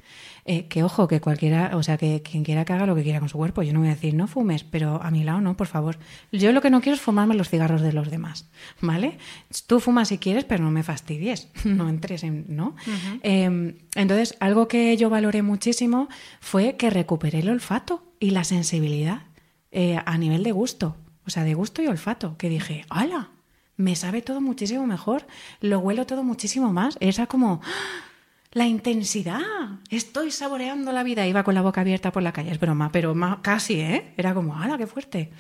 eh, que ojo, que cualquiera, o sea, que quien quiera que haga lo que quiera con su cuerpo. Yo no voy a decir no fumes, pero a mi lado no, por favor. Yo lo que no quiero es fumarme los cigarros de los demás, ¿vale? Tú fumas si quieres, pero no me fastidies, no entres en, ¿no? Em, entonces, algo que yo valoré muchísimo fue que recuperé el olfato y la sensibilidad eh, a nivel de gusto, o sea, de gusto y olfato, que dije, ¡hala! Me sabe todo muchísimo mejor, lo huelo todo muchísimo más. Esa como la intensidad. Estoy saboreando la vida. Iba con la boca abierta por la calle. Es broma, pero casi, ¿eh? Era como, ¡hala, qué fuerte!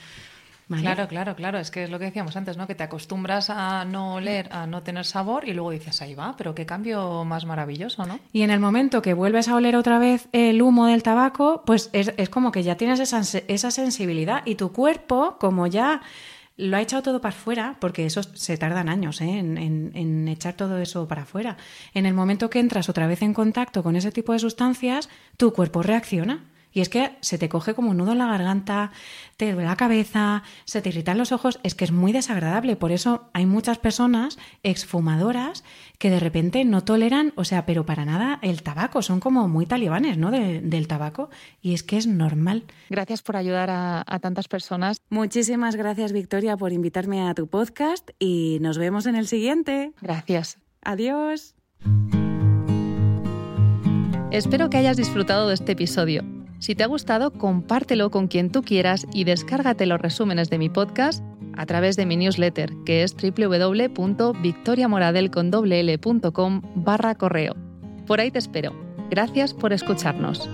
Claro, claro, claro. Es que es lo que decíamos antes, ¿no? Que te acostumbras a no oler, a no tener sabor y luego dices, ahí va, pero qué cambio más maravilloso, ¿no? Y en el momento que vuelves a oler otra vez el humo del tabaco, pues es, es como que ya tienes esa, esa sensibilidad y tu cuerpo, como ya lo ha echado todo para afuera, porque eso se tardan años ¿eh? en, en, echar todo eso para afuera. En el momento que entras otra vez en contacto con ese tipo de sustancias, tu cuerpo reacciona. Y es que se te coge como un nudo en la garganta, te duele la cabeza, se te irritan los ojos, es que es muy desagradable. Por eso hay muchas personas exfumadoras que de repente no toleran, o sea, pero para nada el tabaco, son como muy talibanes, ¿no? del tabaco. Y es que es normal. Gracias por ayudar a, a tantas personas. Muchísimas gracias, Victoria, por invitarme a tu podcast y nos vemos en el siguiente. Gracias. Adiós. Espero que hayas disfrutado de este episodio. Si te ha gustado, compártelo con quien tú quieras y descárgate los resúmenes de mi podcast a través de mi newsletter, que es www.victoriamoradelcom barra correo. Por ahí te espero. Gracias por escucharnos.